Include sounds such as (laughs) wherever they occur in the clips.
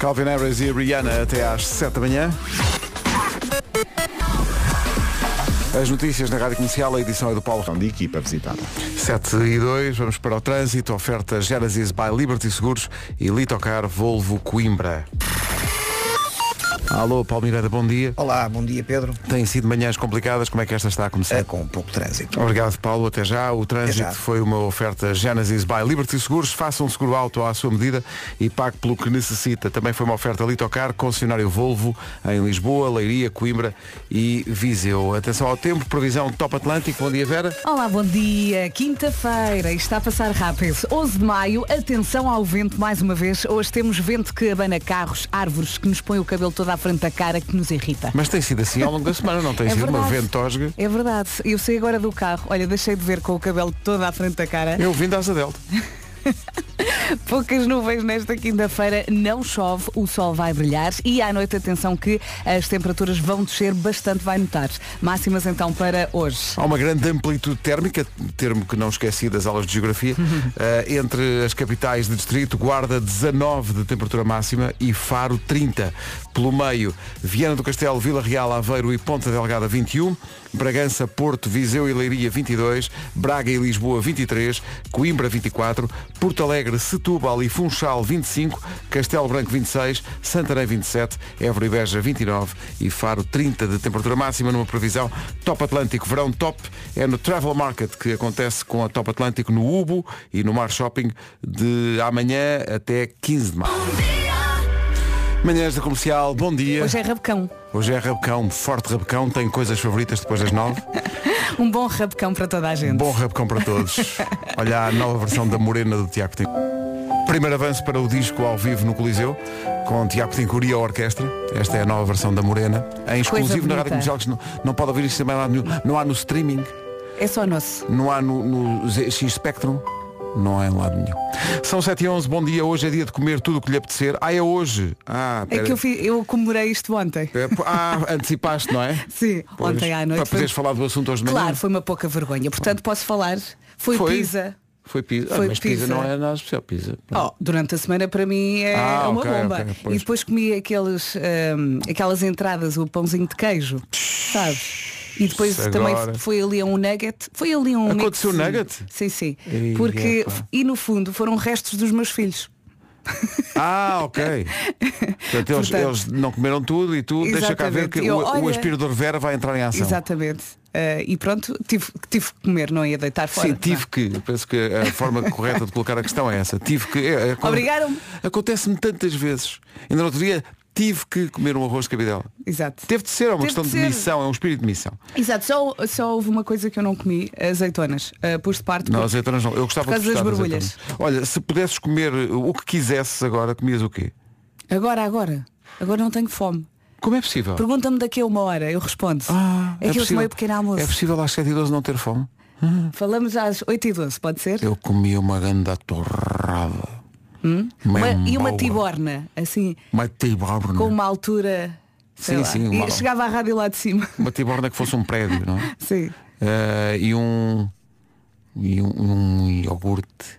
Calvin Harris e Rihanna até às 7 da manhã. As notícias na Rádio Comercial, a edição é do Paulo de equipa visitada. 7 e 2, vamos para o trânsito, oferta Genesis by Liberty Seguros e Litocar Volvo Coimbra. Alô, Paulo Miranda, bom dia. Olá, bom dia Pedro. Têm sido manhãs complicadas, como é que esta está a começar? É, com pouco trânsito. Obrigado, Paulo. Até já. O trânsito já. foi uma oferta Genesis by Liberty Seguros. Faça um seguro auto à sua medida e pague pelo que necessita. Também foi uma oferta Litocar, concessionário Volvo, em Lisboa, Leiria, Coimbra e Viseu. Atenção ao tempo, previsão Top Atlântico. Bom dia, Vera. Olá, bom dia. Quinta-feira, está a passar rápido. 11 de maio, atenção ao vento mais uma vez. Hoje temos vento que abana carros, árvores, que nos põe o cabelo todo à frente da cara, que nos irrita. Mas tem sido assim ao longo da semana, não tem (laughs) É sido uma verdade. ventosga. É verdade. Eu saí agora do carro. Olha, deixei de ver com o cabelo todo à frente da cara. Eu vim da Asa Delta. (laughs) (laughs) Poucas nuvens nesta quinta-feira, não chove, o sol vai brilhar e à noite atenção que as temperaturas vão descer bastante, vai notar. Máximas então para hoje. Há uma grande amplitude térmica, termo que não esqueci das aulas de geografia, (laughs) eh, entre as capitais de distrito, Guarda 19 de temperatura máxima e Faro 30. Pelo meio, Viana do Castelo, Vila Real, Aveiro e Ponta Delgada 21, Bragança, Porto, Viseu e Leiria 22, Braga e Lisboa 23, Coimbra 24, Porto Alegre, Setúbal e Funchal 25, Castelo Branco 26, Santarém 27, Évora e Beja 29 e Faro 30 de temperatura máxima numa previsão Top Atlântico Verão Top é no Travel Market que acontece com a Top Atlântico no Ubo e no Mar Shopping de amanhã até 15 de maio. Manhãs da Comercial, bom dia. Hoje é rabecão. Hoje é rabecão, forte rabecão, tem coisas favoritas depois das nove. (laughs) Um bom rabecão para toda a gente. Bom rabecão para todos. (laughs) Olha a nova versão da Morena do Tiago Pinto. Primeiro avanço para o disco ao vivo no Coliseu, com Tiago Pinto e a orquestra. Esta é a nova versão da Morena, em exclusivo na Rádio. Comercial, não, não pode ouvir isto também lá nenhum. Não há no streaming, É só nosso. não há no, no ZX Spectrum. Não é em lado nenhum. São 7 e 11, bom dia. Hoje é dia de comer tudo o que lhe apetecer. Ah, é hoje. Ah, É pera. que eu, fi- eu comemorei isto ontem. É, Ah, antecipaste, não é? (laughs) Sim, Pois, ontem à noite. Para poderes foi- falar do assunto hoje de manhã. Claro, foi uma pouca vergonha. Portanto, posso falar. Foi, Foi? pizza. Foi pizza. Ah, Foi mas pizza. pizza. não é nada especial. Pizza. Oh, durante a semana para mim é Ah, uma ok, bomba. ok, pois. e depois comi aqueles, hum, aquelas entradas, o pãozinho de queijo, sabes? E depois Agora. também foi ali um nugget. Foi ali um Aconteceu mix- nugget? Sim, sim. Ei, Porque, epá. e no fundo, foram restos dos meus filhos. Ah, ok. (laughs) Portanto, eles, Portanto, eles não comeram tudo e tu deixa cá ver que Eu, o, o olha- aspirador Vera vai entrar em ação. Exatamente. Eh, e pronto, tive, tive que comer, não ia deitar fora. Sim, tive que, eu penso que a forma correta de colocar a questão é essa. Tive que. É, é, Obrigaram-me. Acontece-me tantas vezes. Ainda no outro dia tive que comer um arroz de cabidela. Exato. Teve de ser, é uma Teve questão de de, missão, é um espírito de missão. Exato, só, só houve uma coisa que eu não comi, azeitonas. Uh, pus de parte Não, azeitonas não. Eu gostava de das borbulhas. Olha, se pudesses comer o que quisesses agora, comias o quê? Agora, agora. Agora não tenho fome. Como é possível? Pergunta-me daqui a uma hora, eu respondo. Ah, é que eu possível- tomei o pequeno almoço. É possível às 7 e 12 não ter fome? Falamos às 8 e 12 pode ser? Eu comi uma ganda torrada. Hum? Uma- e uma tiborna, assim, Uma tiborna. com uma altura. Sim, sim, uma- E chegava à rádio lá de cima. (laughs) Uma tiborna que fosse um prédio, não é? (laughs) Sim. Eh, e um. E um, um iogurte.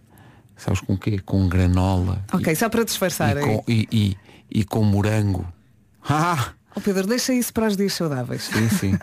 Sabes com o quê? Com granola. Ok, só para E, disfarçar. e, com, e, e, e com morango. (laughs) Ah! Oh, Pedro, deixa isso para os dias saudáveis. Sim, sim.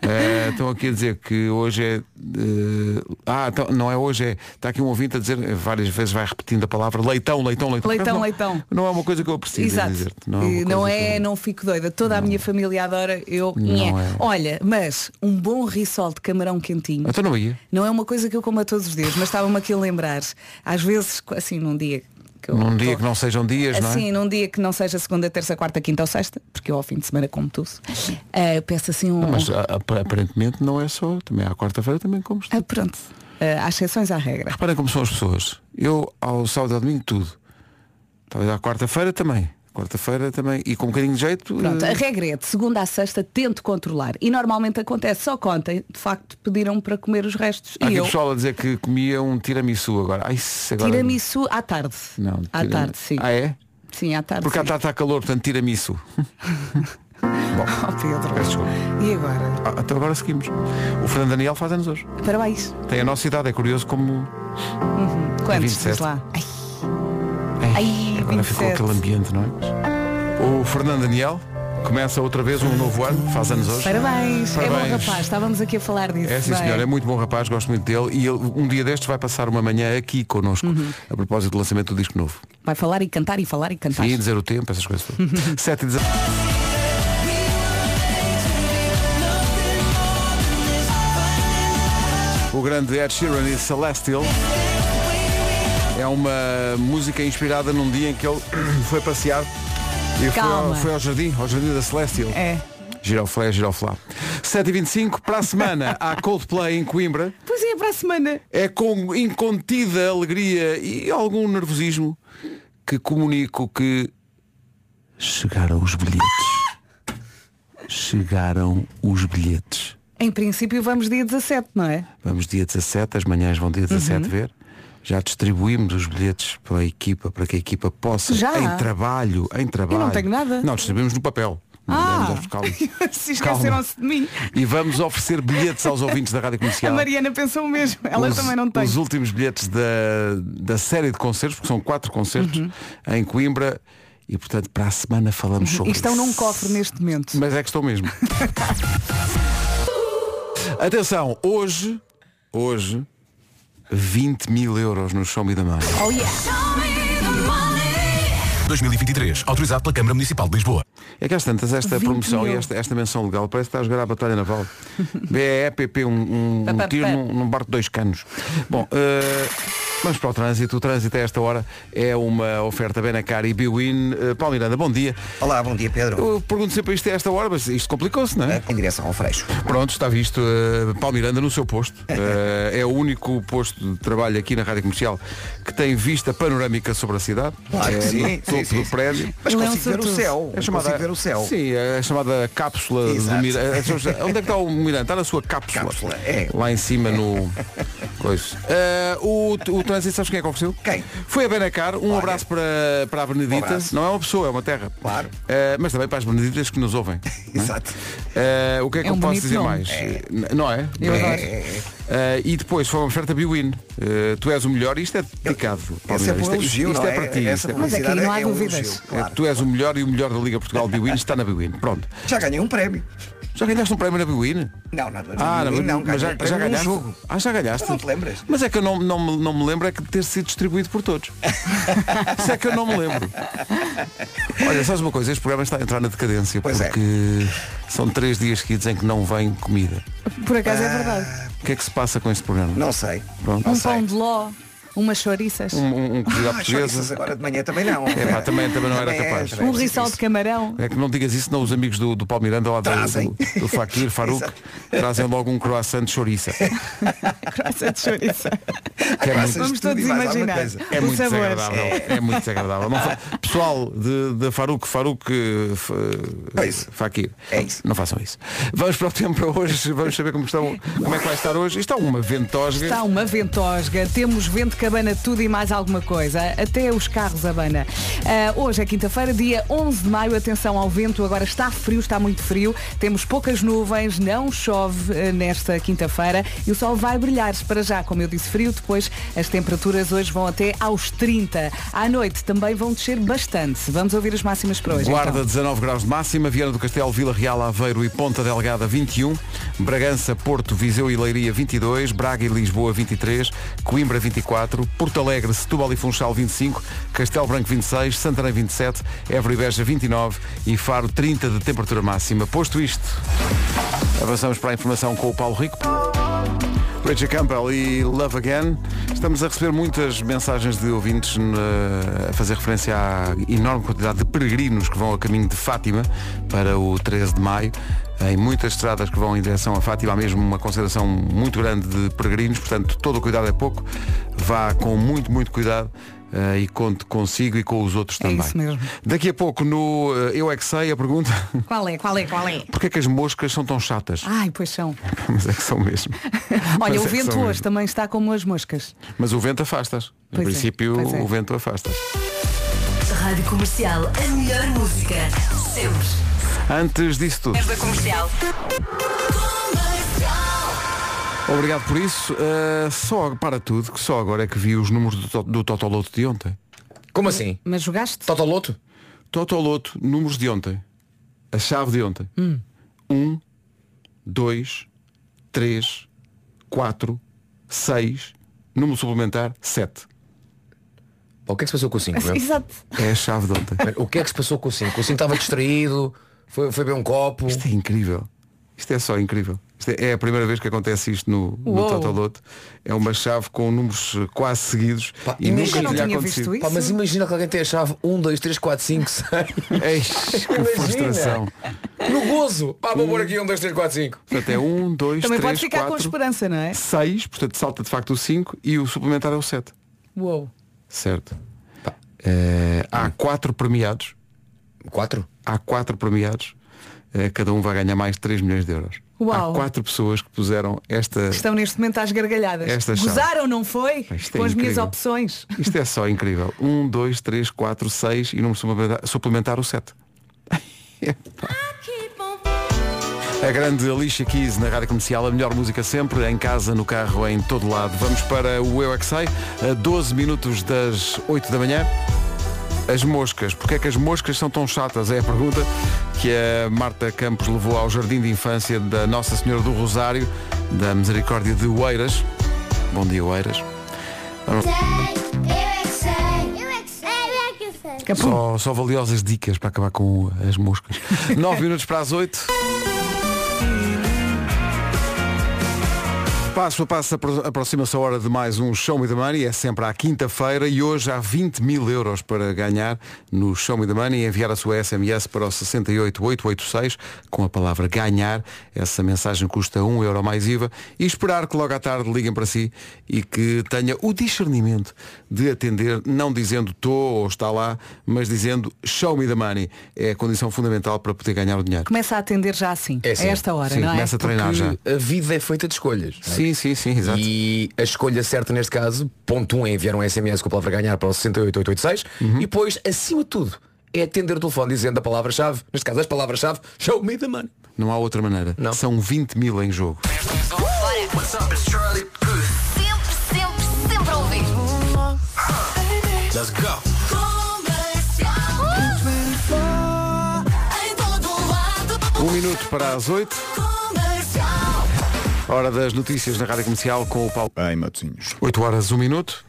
Eh, Estão aqui a dizer que hoje é. Eh, ah, então, não é hoje, é. Está aqui um ouvinte a dizer, eh, várias vezes vai repetindo a palavra leitão, leitão, leitão. Leitão, não, leitão. Não é uma coisa que eu preciso Exato. dizer Não, uma não é, eu- não fico doida. Toda a minha família adora. Eu. Não é. Olha, mas um bom risol de camarão quentinho. Então não ia. Não é uma coisa que eu como a todos os dias, mas estava-me aqui a lembrar. Às vezes, assim, num dia que eu Num dia tô- que não sejam dias, não é? Assim, num dia que não seja segunda, terça, quarta, quinta ou sexta, porque eu ao fim de semana como tudo, eh, peço assim um. Mas a- a- aparentemente não é só, também à quarta-feira também como Ah, pronto. Eh, há exceções à regra. Reparem como são as pessoas. Eu ao sábado e ao domingo tudo. Talvez à quarta-feira também. Quarta-feira também. E com um bocadinho de jeito. Pronto, eh, a regra é de segunda a sexta tento controlar. E normalmente acontece, só que ontem, de facto, pediram para comer os restos. Há e aqui eu, pessoal a dizer que comia um tiramisu agora. Ai, agora... tiramisu à tarde. Não, à tarde, sim. Ah é? Sim, à tarde. Porque à sim. tarde está calor, portanto tiramisu. (laughs) Oh, Pedro. E agora? Ah, então agora seguimos. O Fernando Daniel faz anos hoje. Parabéns. Tem a nossa idade, é curioso como. Quantos? 27. Diz lá. Ai, Ai, Ai, agora ficou 27. aquele ambiente, não é? O Fernando Daniel começa outra vez um novo ano, faz anos hoje. Parabéns. É bom Parabéns. rapaz. Estávamos aqui a falar disso. É sim senhor, é muito bom rapaz, gosto muito dele e ele um dia destes vai passar uma manhã aqui connosco Uhum. a propósito do lançamento do disco novo. Vai falar e cantar e falar e cantar. E dizer o tempo, essas coisas todas. (laughs) 7 e 19. O grande Ed Sheeran e Celestial é uma música inspirada num dia em que ele (clears throat) foi passear e foi ao, foi ao jardim, ao jardim da Celestial. É. Giroflé, giroflá. 7h25, para a semana há (laughs) Coldplay em Coimbra. Pois é, para a semana. É com incontida alegria e algum nervosismo que comunico que chegaram os bilhetes. Chegaram os bilhetes. Em princípio vamos dia 17, não é? Vamos dia 17, as manhãs vão dia 17 ver. Já distribuímos os bilhetes pela equipa, para que a equipa possa, Já? em trabalho, em trabalho. não tenho nada. Não, distribuímos no papel. Ah, (laughs) se esqueceram-se de mim. E vamos oferecer bilhetes aos ouvintes da Rádio A Comercial. Mariana pensou o mesmo. Ela os, também não tem. Os últimos bilhetes da, da série de concertos, porque são quatro concertos Uhum. em Coimbra e portanto para a semana falamos sobre E estão isso. num cofre neste momento. Mas é que estou mesmo. (laughs) Atenção, hoje, hoje, 20 mil euros no Show Me the Money. Oh yeah. 2023, autorizado pela Câmara Municipal de Lisboa. É que às tantas esta 20 promoção mil. e esta, esta menção legal parece que está a jogar a Batalha Naval. (laughs) BEPP, um, um, um tiro num, num barco de dois canos. Bom, eh, vamos para o trânsito. O trânsito a esta hora é uma oferta Benacar e Biwin. Uh, Paulo Miranda, bom dia. Olá, bom dia Pedro. Eu pergunto sempre isto a esta hora, mas isto complicou-se, não é? Em direção ao Freixo. Pronto, está visto. Uh, Paulo Miranda no seu posto. Uh, (laughs) é o único posto de trabalho aqui na Rádio Comercial que tem vista panorâmica sobre a cidade. Claro é que sim, no sim, topo sim. do prédio. Mas é consigo ver o céu. É chamada, Consigo ver o céu. Sim, é a chamada cápsula do Exato. Miranda. (laughs) Onde é que está o Miranda? Está na sua cápsula. Cápsula, é. Lá em cima no. (laughs) Coisa. O, o trânsito, sabes quem é que ofereceu? Quem? Foi a Benacar. Um Olha. abraço para, para a Benedita. Um não é uma pessoa, é uma terra. Claro. Eh, mas também para as Beneditas que nos ouvem. (laughs) é? Exato. Eh, o que é que É eu um posso dizer nome. mais? N- Não é? Eu É. Eh, e depois foi uma oferta Biwin. Tu és o melhor e isto é dedicado. Paulo Esse é isto, elogio, isto não é para ti. Essa isto é para Mas ti. aqui não há é um dúvidas. elogio, É, claro. tu és o melhor e o melhor da Liga Portugal Biwin está na Biwin. Pronto. Já ganhei um prémio. Já ganhaste um prémio na Biwin? Não, não, Ah, não, não, mas já, já ganhaste? jogo. Ah, já ganhaste? Não te lembras? Mas é que eu não, não, me- não me lembro é que de ter sido distribuído por todos. Isso é que eu não me lembro. Olha, sabes uma coisa? Este programa está a entrar na decadência Pois é. porque são três dias seguidos em que não vem comida. Por acaso é verdade. O que é que se passa com este programa? Não sei. Pronto. Não Um sei. pão de ló, umas chouriças, Um, um, um cozido à Ah, chouriças portuguesa. agora de manhã também não. É, pá, também- também não era Também é, capaz. também é um rissol de camarão. É que não digas isso, não os amigos do, do Paulo Miranda lá do, Trazem. do, do Fakir, (laughs) Faruque, Exato. trazem logo um croissant de chouriça. (laughs) Croissant de chouriça. Que é muito, Vamos todos mais alguma imaginar. coisa. é muito desagradável. É, muito desagradável. Não fa- Pessoal de, de Faruque, Faruque F- É isso. Fakir. É isso. Não façam isso. Vamos para o tempo para hoje, vamos saber como, estão, como é que vai estar hoje. Isto é uma ventosga. Está uma ventosga, temos vento que abana tudo e mais alguma coisa, até os carros abana. Ah, hoje é quinta-feira, dia 11 de maio, atenção ao vento, agora está frio, está muito frio, temos poucas nuvens, não chove ah, nesta quinta-feira e o sol vai brilhar para já, como eu disse, frio, depois as temperaturas hoje vão até aos 30. À noite também vão descer bastante. Vamos ouvir as máximas para hoje. Guarda então. 19 graus de máxima, Viana do Castelo, Vila Real, Aveiro e Ponta Delgada 21, Bragança, Porto, Viseu e Leiria 22, Braga e Lisboa 23, Coimbra 24, Porto Alegre, Setúbal e Funchal 25, Castelo Branco 26, Santarém 27, Évora e Beja 29 e Faro 30 de temperatura máxima. Posto isto, avançamos para a informação com o Paulo Rico. Richard Campbell e Love Again. Estamos a receber muitas mensagens de ouvintes a fazer referência à enorme quantidade de peregrinos que vão a caminho de Fátima para o 13 de maio. Em muitas estradas que vão em direção a Fátima há mesmo uma consideração muito grande de peregrinos, portanto todo o cuidado é pouco. Vá com muito, muito cuidado. Eh, e conte consigo e com os outros É também. isso mesmo. Daqui a pouco no eh, Eu é que sei a pergunta (laughs) Qual é, qual é, qual é? Porquê é que as moscas são tão chatas? Ai, pois são. (laughs) Mas é que são mesmo. (laughs) Olha, Mas o é vento hoje mesmo. também está como as moscas. Mas o vento afasta-as. Em Pois é, princípio, é. o vento afasta-as. Rádio Comercial, a melhor música. Sempre. Antes disso tudo, Da comercial. Obrigado por isso. Uh, só para tudo, que só agora é que vi os números do, do Totoloto de ontem. Como assim? Mas jogaste? Totoloto? Totoloto, números de ontem. A chave de ontem. Um, dois, três, quatro, seis, número suplementar, sete. O que é que se passou com o 5? Exato. É a chave de ontem. O que é que se passou com o 5? O 5 estava distraído, foi, foi beber um copo. Isto é incrível. Isto é só incrível. É, é a primeira vez que acontece isto no, no. Totoloto. É uma chave com números eh, quase seguidos Pá, e nunca não tinha acontecido. visto Pá, mas imagina que alguém tem a chave 1, 2, 3, 4, 5, 6. Eis, que frustração. No gozo. Pá, vou pôr aqui 1, 2, 3, 4, 5. Portanto, é um, dois, Também três, pode ficar com quatro, esperança, não é? seis, portanto salta de facto o 5 e o suplementar é o 7. Uou. Certo. Eh, há quatro premiados. 4? Há quatro premiados. Eh, cada um vai ganhar mais de 3 milhões de euros. Uau. Há quatro pessoas que puseram esta. Estão neste momento às gargalhadas. Esta chave. Gozaram, não foi? Isto é com as minhas opções. Isto é só incrível. 1, 2, 3, 4, 6 e número suplementar, suplementar o 7. (laughs) A grande Alicia Keys na rádio comercial, a melhor música sempre, em casa, no carro, em todo lado. Vamos para o Eu é Que Sei, a 12 minutos das 8 da manhã. As moscas, porque é que as moscas são tão chatas? É a pergunta que a Marta Campos levou ao Jardim de Infância da Nossa Senhora do Rosário, da Misericórdia de Oeiras. Bom dia, Oeiras. Só, só valiosas dicas para acabar com as moscas. (laughs) 9 minutos para as 8. Passo a passo apro- aproxima-se a hora de mais um Show Me the Money, é sempre à quinta-feira e hoje há 20 mil euros para ganhar no Show Me the Money e enviar a sua SMS para o 68886 com a palavra ganhar. Essa mensagem custa 1 euro mais IVA e esperar que logo à tarde liguem para si e que tenha o discernimento de atender, não dizendo estou ou está lá, mas dizendo Show Me the Money. É a condição fundamental para poder ganhar o dinheiro. Começa a atender já assim. É assim. A esta hora, Sim, não é? começa a treinar já. A vida é feita de escolhas. é? Sim, sim, sim, exato. E a escolha certa neste caso, ponto 1 um, é enviar um SMS com a palavra ganhar para o 68886 Uhum. e depois, acima de tudo, é atender o telefone dizendo a palavra-chave, neste caso as palavras-chave, show me the money. Não há outra maneira. Não. São 20 mil em jogo. Let's go. Um minuto para as 8. Hora das notícias na Rádio Comercial com o Paulo. Bem, Matosinhos. 8 horas, 1 minuto.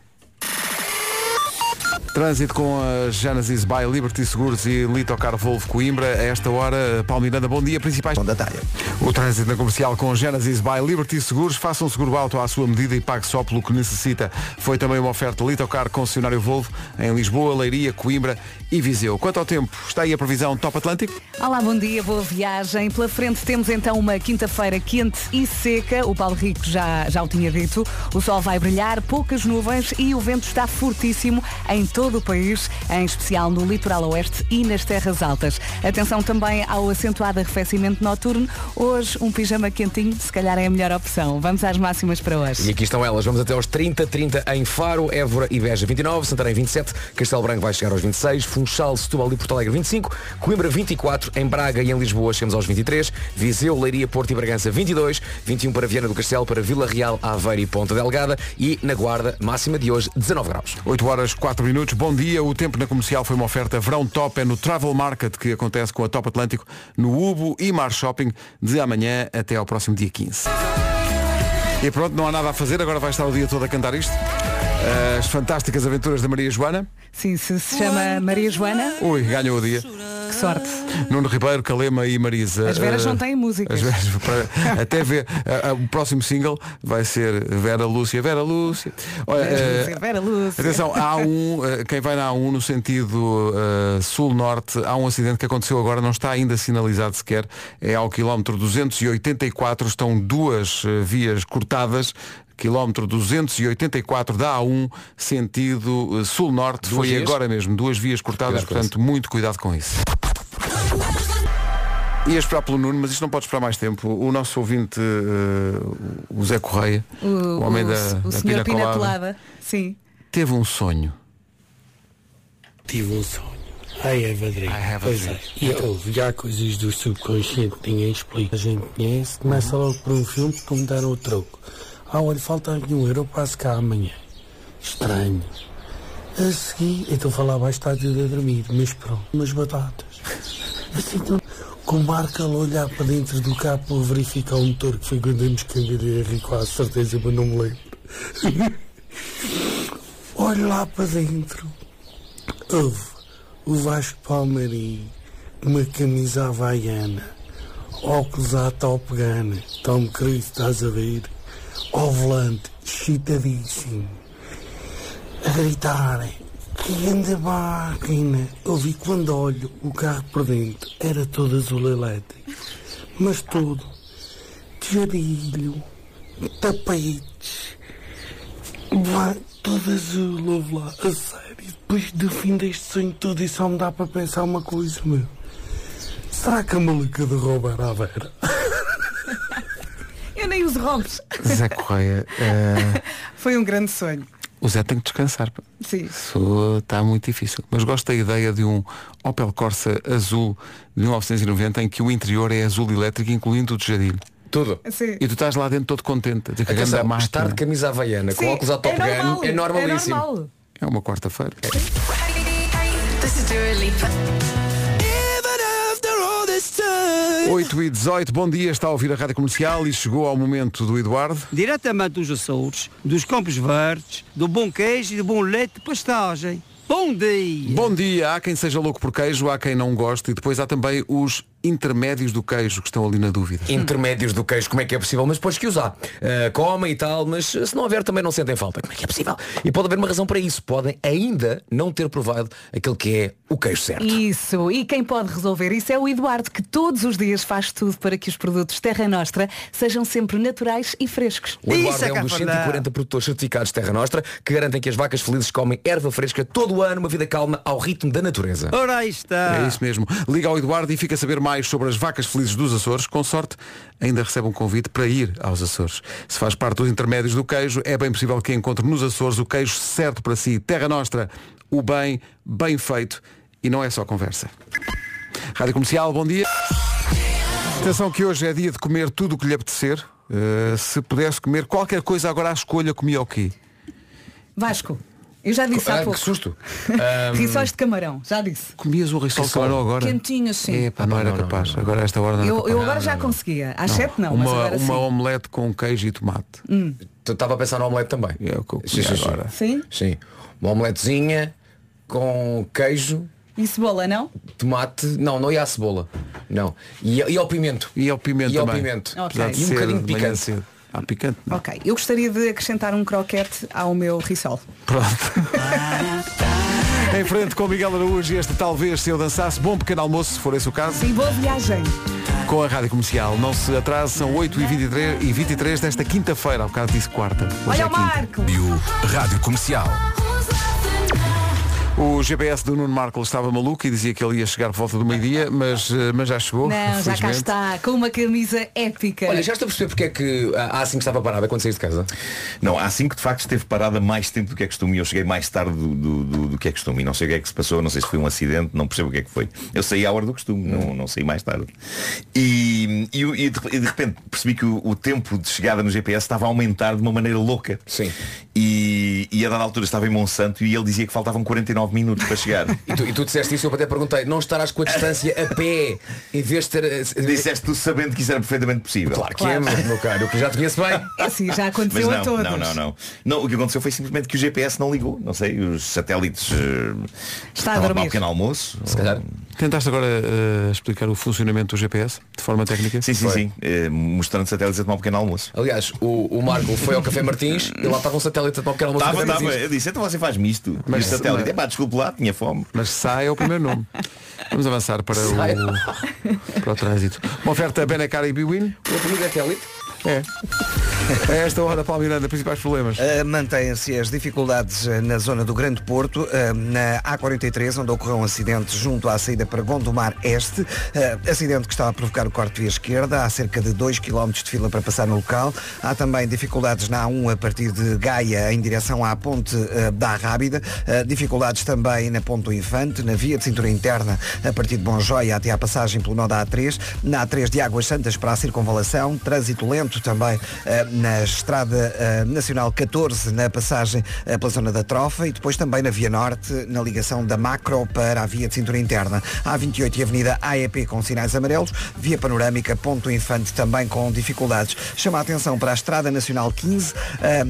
Trânsito com a Genesis by Liberty Seguros e Litocar Volvo Coimbra. A esta hora, Paulo Miranda, bom dia. Principais. Da talha. O trânsito na comercial com Genesis by Liberty Seguros. Faça um seguro auto à sua medida e pague só pelo que necessita. Foi também uma oferta Litocar concessionário Volvo em Lisboa, Leiria, Coimbra e Viseu. Quanto ao tempo, está aí a previsão Top Atlântico? Olá, bom dia, boa viagem. Pela frente temos então uma quinta-feira quente e seca. O Paulo Rico já, já o tinha dito. O sol vai brilhar, poucas nuvens e o vento está fortíssimo em todo o país, em especial no litoral oeste e nas terras altas. Atenção também ao acentuado arrefecimento noturno. Hoje, um pijama quentinho, se calhar é a melhor opção. Vamos às máximas para E hoje. aqui estão elas, vamos até aos 30, 30 em Faro, Évora e Beja 29, Santarém 27, Castelo Branco vai chegar aos 26, Funchal, Setúbal e Porto Alegre 25, Coimbra 24, em Braga e em Lisboa chegamos aos 23, Viseu, Leiria, Porto e Bragança 22, 21 para Viana do Castelo, para Vila Real, Aveiro e Ponta Delgada e na Guarda, máxima de hoje 19 graus. 8 horas 4 minutos, bom dia. O tempo na comercial foi uma oferta verão top, é no Travel Market que acontece com a Top Atlântico no Ubo e Mar Shopping de amanhã até ao próximo dia 15. E pronto, não há nada a fazer, agora vai estar o dia todo a cantar isto. As fantásticas aventuras da Maria Joana. Sim, se se chama Maria Joana, Ui, ganhou o dia. que sorte. Nuno Ribeiro, Calema e Marisa. As Veras Eh, não têm as Veras, (laughs) para- até ver eh, eh, o próximo single vai ser Vera Lúcia. Vera Lúcia. Olha, eh, Vera Lúcia. Atenção, há um, eh, quem vai na A1 no sentido eh, sul-norte, há um acidente que aconteceu agora, não está ainda sinalizado sequer, é ao quilómetro 284, estão duas eh, vias cortadas, quilómetro 284 da A1, sentido eh, sul-norte, foi vias? agora mesmo, duas vias cortadas, portanto, muito cuidado com isso. Ia esperar pelo Nuno, mas isto não pode esperar mais tempo. O nosso ouvinte, eh, o Zé Correia, o, homem o, da, o da senhor Pina Pina Colada, Colada. Sim. teve um sonho. Tive um sonho. I have a dream. have a pois dream. é. E ouve, há coisas do subconsciente ninguém explica. A gente conhece, começa logo por um filme que me deram o troco. Ah, olha, falta aqui um euro, passo cá amanhã. Estranho. A seguir, então mais tarde de dormir, mas pronto, umas batatas. (laughs) Assim, então, com o Marco a olhar para dentro do para verificar o motor que foi quando andamos Cangaré com a certeza, mas não me lembro. (laughs) Olho lá para dentro. Houve o Vasco Palmeirim, uma camisa havaiana, óculos à Top Gun, Tom Cruise, estás a ver? Ao volante, excitadíssimo a gritarem que grande máquina. Eu vi quando olho o carro por dentro era todo azul elétrico, mas todo tijadilho, tapetes, todo azul, ouve lá, a sério. Depois do fim deste sonho todo e só me dá para pensar uma coisa, meu. Será que a maluca de roubar a Vera? (laughs) Nem os rompes. Zé Correia, (laughs) eh, Foi um grande sonho. o Zé tem que descansar. Sim. Isso está muito difícil. Mas gosto da ideia de um Opel Corsa azul de 1990 em que o interior é azul elétrico, incluindo o tejadilho. Tudo. Sim. E tu estás lá dentro todo contente. De que a Atenção, máquina. estar de camisa havaiana com Sim, óculos à Top é normal, Gun é normalíssimo. É normal. É uma quarta-feira. Lipa. 8 e 18, bom dia, está a ouvir a Rádio Comercial e chegou ao momento do Eduardo. diretamente dos Açores, dos Campos Verdes, do bom queijo e do bom leite de pastagem. Bom dia! Bom dia, há quem seja louco por queijo, há quem não goste e depois há também os intermédios do queijo que estão ali na dúvida. Intermédios do queijo, como é que é possível? Mas depois que usar. Uh, comem e tal, mas se não houver também não sentem falta. Como é que é possível? E pode haver uma razão para isso. Podem ainda não ter provado aquele que é o queijo certo. Isso, e quem pode resolver isso é o Eduardo, que todos os dias faz tudo para que os produtos Terra Nostra sejam sempre naturais e frescos. O Eduardo Isso é é um dos cafandá. 140 produtores certificados Terra Nostra que garantem que as vacas felizes comem erva fresca todo o ano, uma vida calma ao ritmo da natureza. Ora aí está! É isso mesmo. Liga ao Eduardo e fica a saber mais sobre as vacas felizes dos Açores. Com sorte, ainda recebe um convite para ir aos Açores. Se faz parte dos intermédios do queijo, é bem possível que encontre nos Açores o queijo certo para si. Terra Nostra, o bem, bem feito. E não é só conversa. Rádio Comercial, bom dia. Atenção que hoje é dia de comer tudo o que lhe apetecer. Uh, se pudesse comer qualquer coisa agora à escolha, comia o quê? Vasco, eu já disse há Ah, pouco. que susto. (laughs) Rissóis de camarão, já disse. Comias um risol de camarão agora? Quentinho. Epá, não era não, não, capaz. Agora a esta hora não era Eu, capaz. eu agora já conseguia. Às sete não, uma, agora uma sim. Hum. omelete com queijo e tomate. Estava a pensar no omelete também. É o que eu Sim, sim, sim. agora. Sim? Sim. Uma omeletezinha com queijo, E cebola, não? tomate. Não, não ia à cebola. Não. E, e ao pimento. E ao pimento E ao também. pimento. Ok. Apesar de E um ser bocadinho de picante. Cedo. Ah, picante não. Ok. Eu gostaria de acrescentar um croquete ao meu rissol. Pronto. (laughs) em frente com Miguel Araújo e este talvez se eu dançasse. Bom pequeno almoço, se for esse o caso. Sim, boa viagem. Com a Rádio Comercial. Não se atrase, são 8h23 e 23 desta quinta-feira. Ao bocado disse quarta. Hoje Olha é o. Marco. Rádio Comercial. O GPS do Nuno Marco estava maluco e dizia que ele ia chegar por volta do meio-dia, mas, eh, mas já chegou. Não, já cá está, com uma camisa épica. Olha, já estou a perceber porque é que a A5 estava parada quando saíste de casa? Não, a 5 de facto esteve parada mais tempo do que é costume e eu cheguei mais tarde do, do, do- do que é costume e não sei o que é que se passou, não sei se foi um acidente, não percebo o que é que foi. Eu saí à hora do costume, não, não saí mais tarde. E, e, e e de repente percebi que o, o tempo de chegada no GPS estava a aumentar de uma maneira louca. Sim. E, e a dada altura estava em Monsanto e ele dizia que faltavam 49 minutos para chegar. (laughs) E tu, e tu disseste isso, eu até perguntei, não estarás com a distância a pé em vez de ter. eh, Disseste tu sabendo que isso era perfeitamente possível. Claro que é, meu, meu caro, eu que já te conheço bem. É assim, já aconteceu a não, todos. não, não, não, não. O que aconteceu foi simplesmente que o GPS não ligou. Não sei, os satélites eh, Está a dormir. pequeno almoço. Se calhar. Tentaste agora eh, explicar o funcionamento do GPS de forma técnica? Sim, sim, Foi. sim. Eh, mostrando satélites a tomar um pequeno almoço. Aliás, o, o Marco foi ao Café Martins e lá estava um satélite a tomar um pequeno almoço. Estava, estava. Eu disse, então você faz misto. Mas- satélite. mas- Epá, desculpe lá, tinha fome. Mas sai é o primeiro nome. Vamos avançar para o, para o trânsito. Uma oferta Benacar e Biwin. O apelido é satélite. É. A esta hora, Paulo Miranda, principais problemas. Uh, Mantêm-se as dificuldades uh, na zona do Grande Porto, uh, na A43, onde ocorreu um acidente junto à saída para Gondomar Este. Uh, acidente que estava a provocar o corte via esquerda. Há cerca de 2 km de fila para passar no local. Há também dificuldades na A1 a partir de Gaia em direção à ponte da Rábida. Dificuldades também na Ponte do Infante, na via de cintura interna a partir de Bom Joia até à passagem pelo nó da A3. Na A3 de Águas Santas para a circunvalação. Trânsito lento também eh, na Estrada eh, Nacional 14, na passagem eh, pela zona da Trofa e depois também na Via Norte, na ligação da Macro para a via de cintura interna. A28 e Avenida AEP com sinais amarelos, via panorâmica, ponto infante também com dificuldades. Chama a atenção para a Estrada Nacional 15. eh,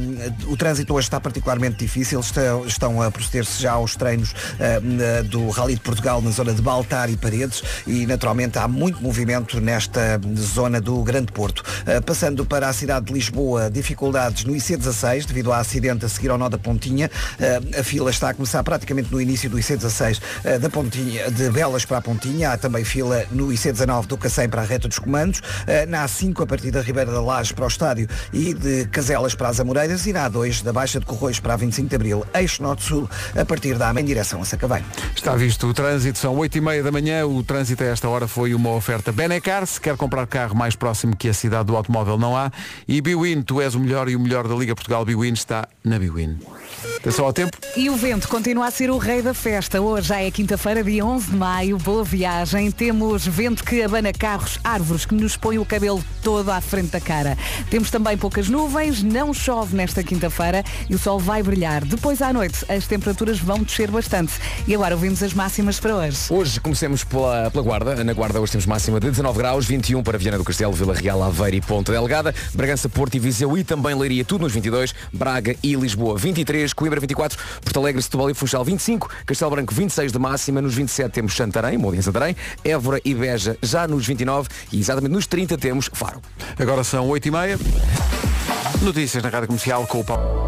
o trânsito hoje está particularmente difícil. Estão, estão a proceder-se já aos treinos na- do Rally de Portugal na zona de Baltar e Paredes e naturalmente há muito movimento nesta zona do Grande Porto. Eh, passando para a cidade de Lisboa, dificuldades no IC16 devido ao acidente a seguir ao nó da Pontinha. Eh, a fila está a começar praticamente no início do IC16 eh, da Pontinha, de Belas para a Pontinha. Há também fila no IC19 do Cacém para a reta dos comandos. Eh, na A5 a partir da Ribeira da Laje para o estádio e de Caselas para as Amoreiras e na A2 da Baixa de Corroios para a 25 de Abril, eixo norte-sul, a partir da AMA em direção a Sacavém. Está visto o trânsito, são 8 e meia da manhã, o trânsito a esta hora foi uma oferta Benecar, se quer comprar carro mais próximo que a cidade do automóvel não há, e Biwin, tu és o melhor e o melhor da Liga Portugal Biwin está na Biwin. Atenção ao tempo, E o vento continua a ser o rei da festa. Hoje já é quinta-feira, dia 11 de maio. Boa viagem. Temos vento que abana carros, árvores que nos põe o cabelo todo à frente da cara. Temos também poucas nuvens, não chove nesta quinta-feira e o sol vai brilhar. Depois à noite as temperaturas vão descer bastante. E agora ouvimos as máximas para hoje. Hoje comecemos pela, pela Guarda. Na Guarda hoje temos máxima de 19 graus, 21 para Viana do Castelo, Vila Real, Aveiro e Ponta Delgada, Bragança, Porto e Viseu e também Leiria, tudo nos 22, Braga e Lisboa 23, Coimbra 24, Porto Alegre, Setúbal e Funchal 25, Castelo Branco 26 de máxima, nos 27 temos Santarém, Moura em Santarém, Évora e Beja já nos 29 e exatamente nos 30 temos Faro. agora são 8 e meia. Notícias na Rádio Comercial com o Paulo.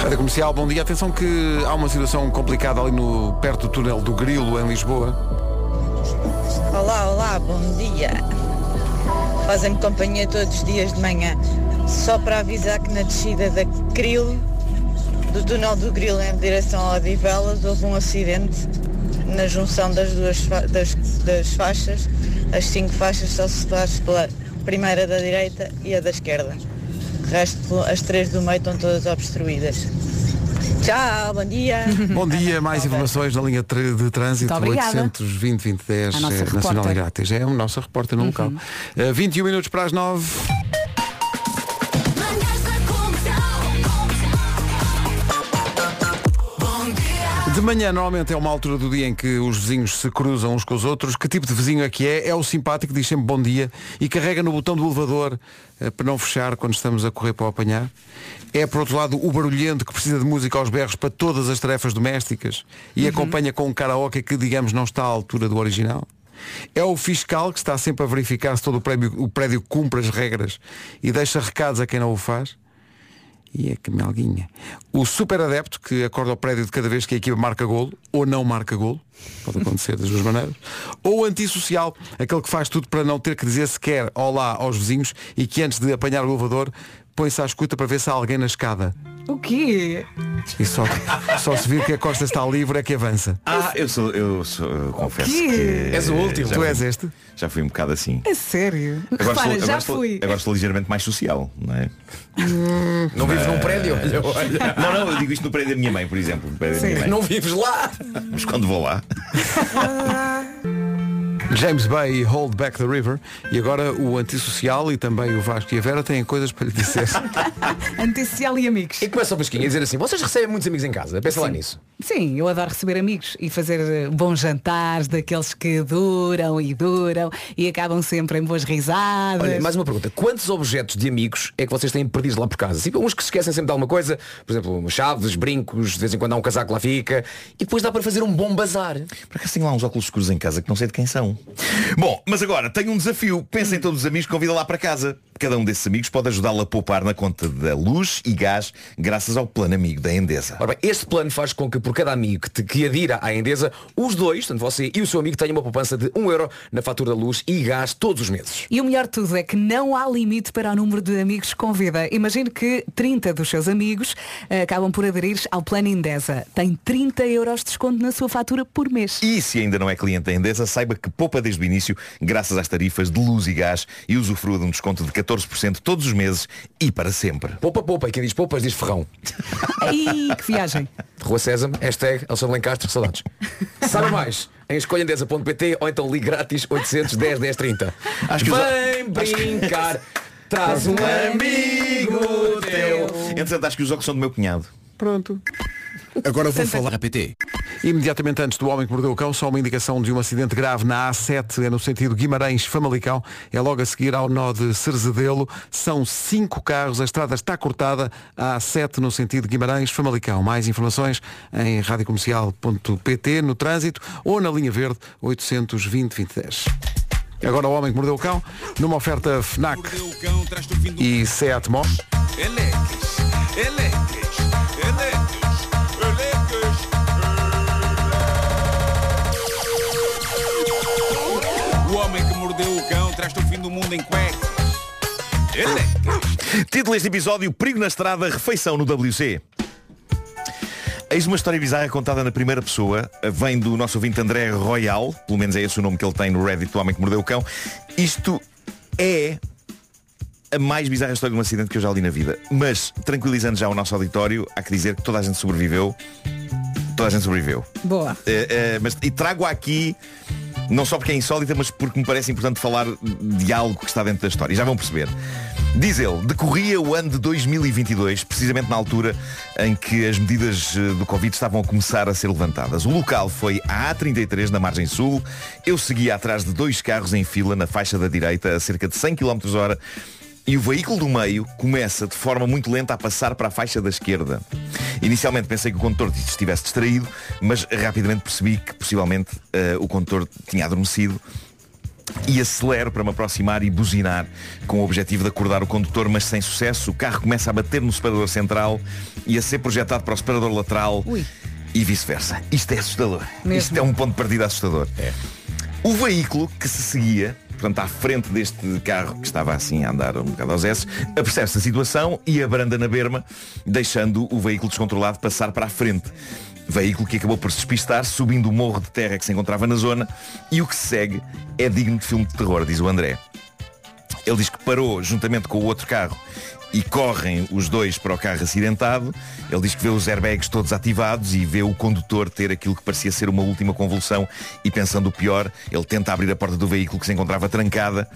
Rádio Comercial, bom dia. Atenção que há uma situação complicada ali no, perto do túnel do Grilo, em Lisboa. Olá, olá, bom dia. Fazem-me companhia todos os dias de manhã. Só para avisar que na descida da Grilo, do túnel do Grilo em direção a Odivelas, houve um acidente na junção das duas fa- das, das faixas. As cinco faixas só se faz pela primeira da direita e a da esquerda. O resto, as três do meio estão todas obstruídas. Tchau, bom dia. (laughs) Bom dia, mais informações na linha de trânsito Muito obrigada. 820 2010 A nossa eh, Nacional e repórter. Uhum. Grátis. É a nossa repórter no local. Eh, 21 minutos para as 9. De manhã normalmente é uma altura do dia em que os vizinhos se cruzam uns com os outros. Que tipo de vizinho é que é? É o simpático que diz sempre bom dia e carrega no botão do elevador eh, para não fechar quando estamos a correr para o apanhar. É por outro lado o barulhento que precisa de música aos berros para todas as tarefas domésticas e acompanha com um karaoke que digamos não está à altura do original. É o fiscal que está sempre a verificar se todo o prédio, o prédio cumpre as regras e deixa recados a quem não o faz. E é que melguinha. O super adepto que acorda ao prédio de cada vez que a equipa marca golo ou não marca golo, pode acontecer das duas maneiras. Ou o antissocial, aquele que faz tudo para não ter que dizer sequer olá aos vizinhos e que antes de apanhar o elevador põe-se à escuta para ver se há alguém na escada. O quê? E só, só se vir que a costa está livre é que avança. Ah, eu sou, eu sou, eu confesso quê? que. És o último. já Tu fui- és este? Já fui um bocado assim. É sério? Agora, Repara, estou, já agora, fui. estou, agora estou ligeiramente mais social, não é? Não vives num prédio? Olha, (laughs) olha. Não, não, eu digo isto no prédio da minha mãe, por exemplo. No prédio da minha Sim. mãe. Não vives lá? Mas quando vou lá. (laughs) James Bay e Hold Back the River. E agora o antissocial e também o Vasco e a Vera têm coisas para lhe dizer. (laughs) Antissocial e amigos. E começa o Pasquinha a dizer assim, vocês recebem muitos amigos em casa, pensa lá nisso. Sim, eu adoro receber amigos e fazer eh, bons jantares, daqueles que duram e duram e acabam sempre em boas risadas. Olha, mais uma pergunta. Quantos objetos de amigos é que vocês têm perdidos lá por casa? Tipo, uns que se esquecem sempre de alguma coisa, por exemplo, chaves, brincos, de vez em quando há um casaco lá fica, e depois dá para fazer um bom bazar. Por acaso tenho lá uns óculos escuros em casa que não sei de quem são. Bom, mas agora tenho um desafio. Pensem em todos os amigos que convida lá para casa. Cada um desses amigos pode ajudá-lo a poupar na conta da luz e gás graças ao plano amigo da Endesa. Ora bem, este plano faz com que por cada amigo que, te, que adira à Endesa, os dois, tanto você e o seu amigo, tenham uma poupança de 1 euro na fatura da luz e gás todos os meses. E o melhor de tudo é que não há limite para o número de amigos que convida. Imagine que 30 dos seus amigos eh, acabam por aderir ao plano Indesa. Tem 30 euros de desconto na sua fatura por mês. E se ainda não é cliente da Endesa, saiba que poupa desde o início graças às tarifas de luz e gás e usufrua de um desconto de 14% todos os meses e para sempre. Poupa, poupa. E quem diz poupas diz ferrão. Ai, que viagem. Rua Sésamo, hashtag Alexandre Lencastre, saudades. Sabe mais? Em escolhendesa.pt ou então ligue grátis 810 10 30. Acho que os- Vem brincar. (laughs) Traz um amigo teu. Entretanto, acho que os jogos são do meu cunhado. Pronto. Agora vou falar PT. Imediatamente antes do Homem que Mordeu o Cão, só uma indicação de um acidente grave na A7, é no sentido Guimarães-Famalicão, é logo a seguir ao nó de Cerzedelo. São cinco carros, a estrada está cortada, a A7 no sentido Guimarães-Famalicão. Mais informações em radiocomercial.pt, no trânsito ou na linha verde 820-2010. Agora o Homem que Mordeu o Cão, numa oferta FNAC e Seat Mó. Eleques, eleques, eleques, eleques. O cão traz-te o fim do mundo em cuecas. Eleques. Título deste episódio, Perigo na Estrada, refeição no WC. Eis uma história bizarra contada na primeira pessoa. Vem do nosso ouvinte André Royal, pelo menos é esse o nome que ele tem no Reddit do Homem que Mordeu o Cão. Isto é a mais bizarra história de um acidente que eu já li na vida. Mas, tranquilizando já o nosso auditório, há que dizer que toda a gente sobreviveu. Toda a gente sobreviveu. Boa. Eh, eh, mas, e trago aqui, não só porque é insólita, mas porque me parece importante falar de algo que está dentro da história. Já vão perceber. Diz ele, decorria o ano de 2022, precisamente na altura em que as medidas eh, do Covid estavam a começar a ser levantadas. O local foi a A33, na margem sul. Eu seguia atrás de dois carros em fila na faixa da direita, a cerca de 100 km hora. E o veículo do meio começa de forma muito lenta a passar para a faixa da esquerda. Inicialmente pensei que o condutor estivesse distraído, mas rapidamente percebi que possivelmente eh, o condutor tinha adormecido e acelero para me aproximar e buzinar com o objetivo de acordar o condutor, mas sem sucesso. O carro começa a bater no separador central e a ser projetado para o separador lateral Ui. e vice-versa. Isto é assustador. Mesmo. Isto é um ponto de partida assustador. O veículo que se seguia, portanto à frente deste carro que estava assim a andar um bocado aos S, apercebe-se a situação e abranda na berma, deixando o veículo descontrolado passar para a frente. Veículo que acabou por se despistar, subindo o morro de terra que se encontrava na zona, e o que se segue é digno de filme de terror, diz o André. Ele diz que parou juntamente com o outro carro e correm os dois para o carro acidentado. Ele diz que vê os airbags todos ativados e vê o condutor ter aquilo que parecia ser uma última convulsão e pensando o pior, ele tenta abrir a porta do veículo que se encontrava trancada.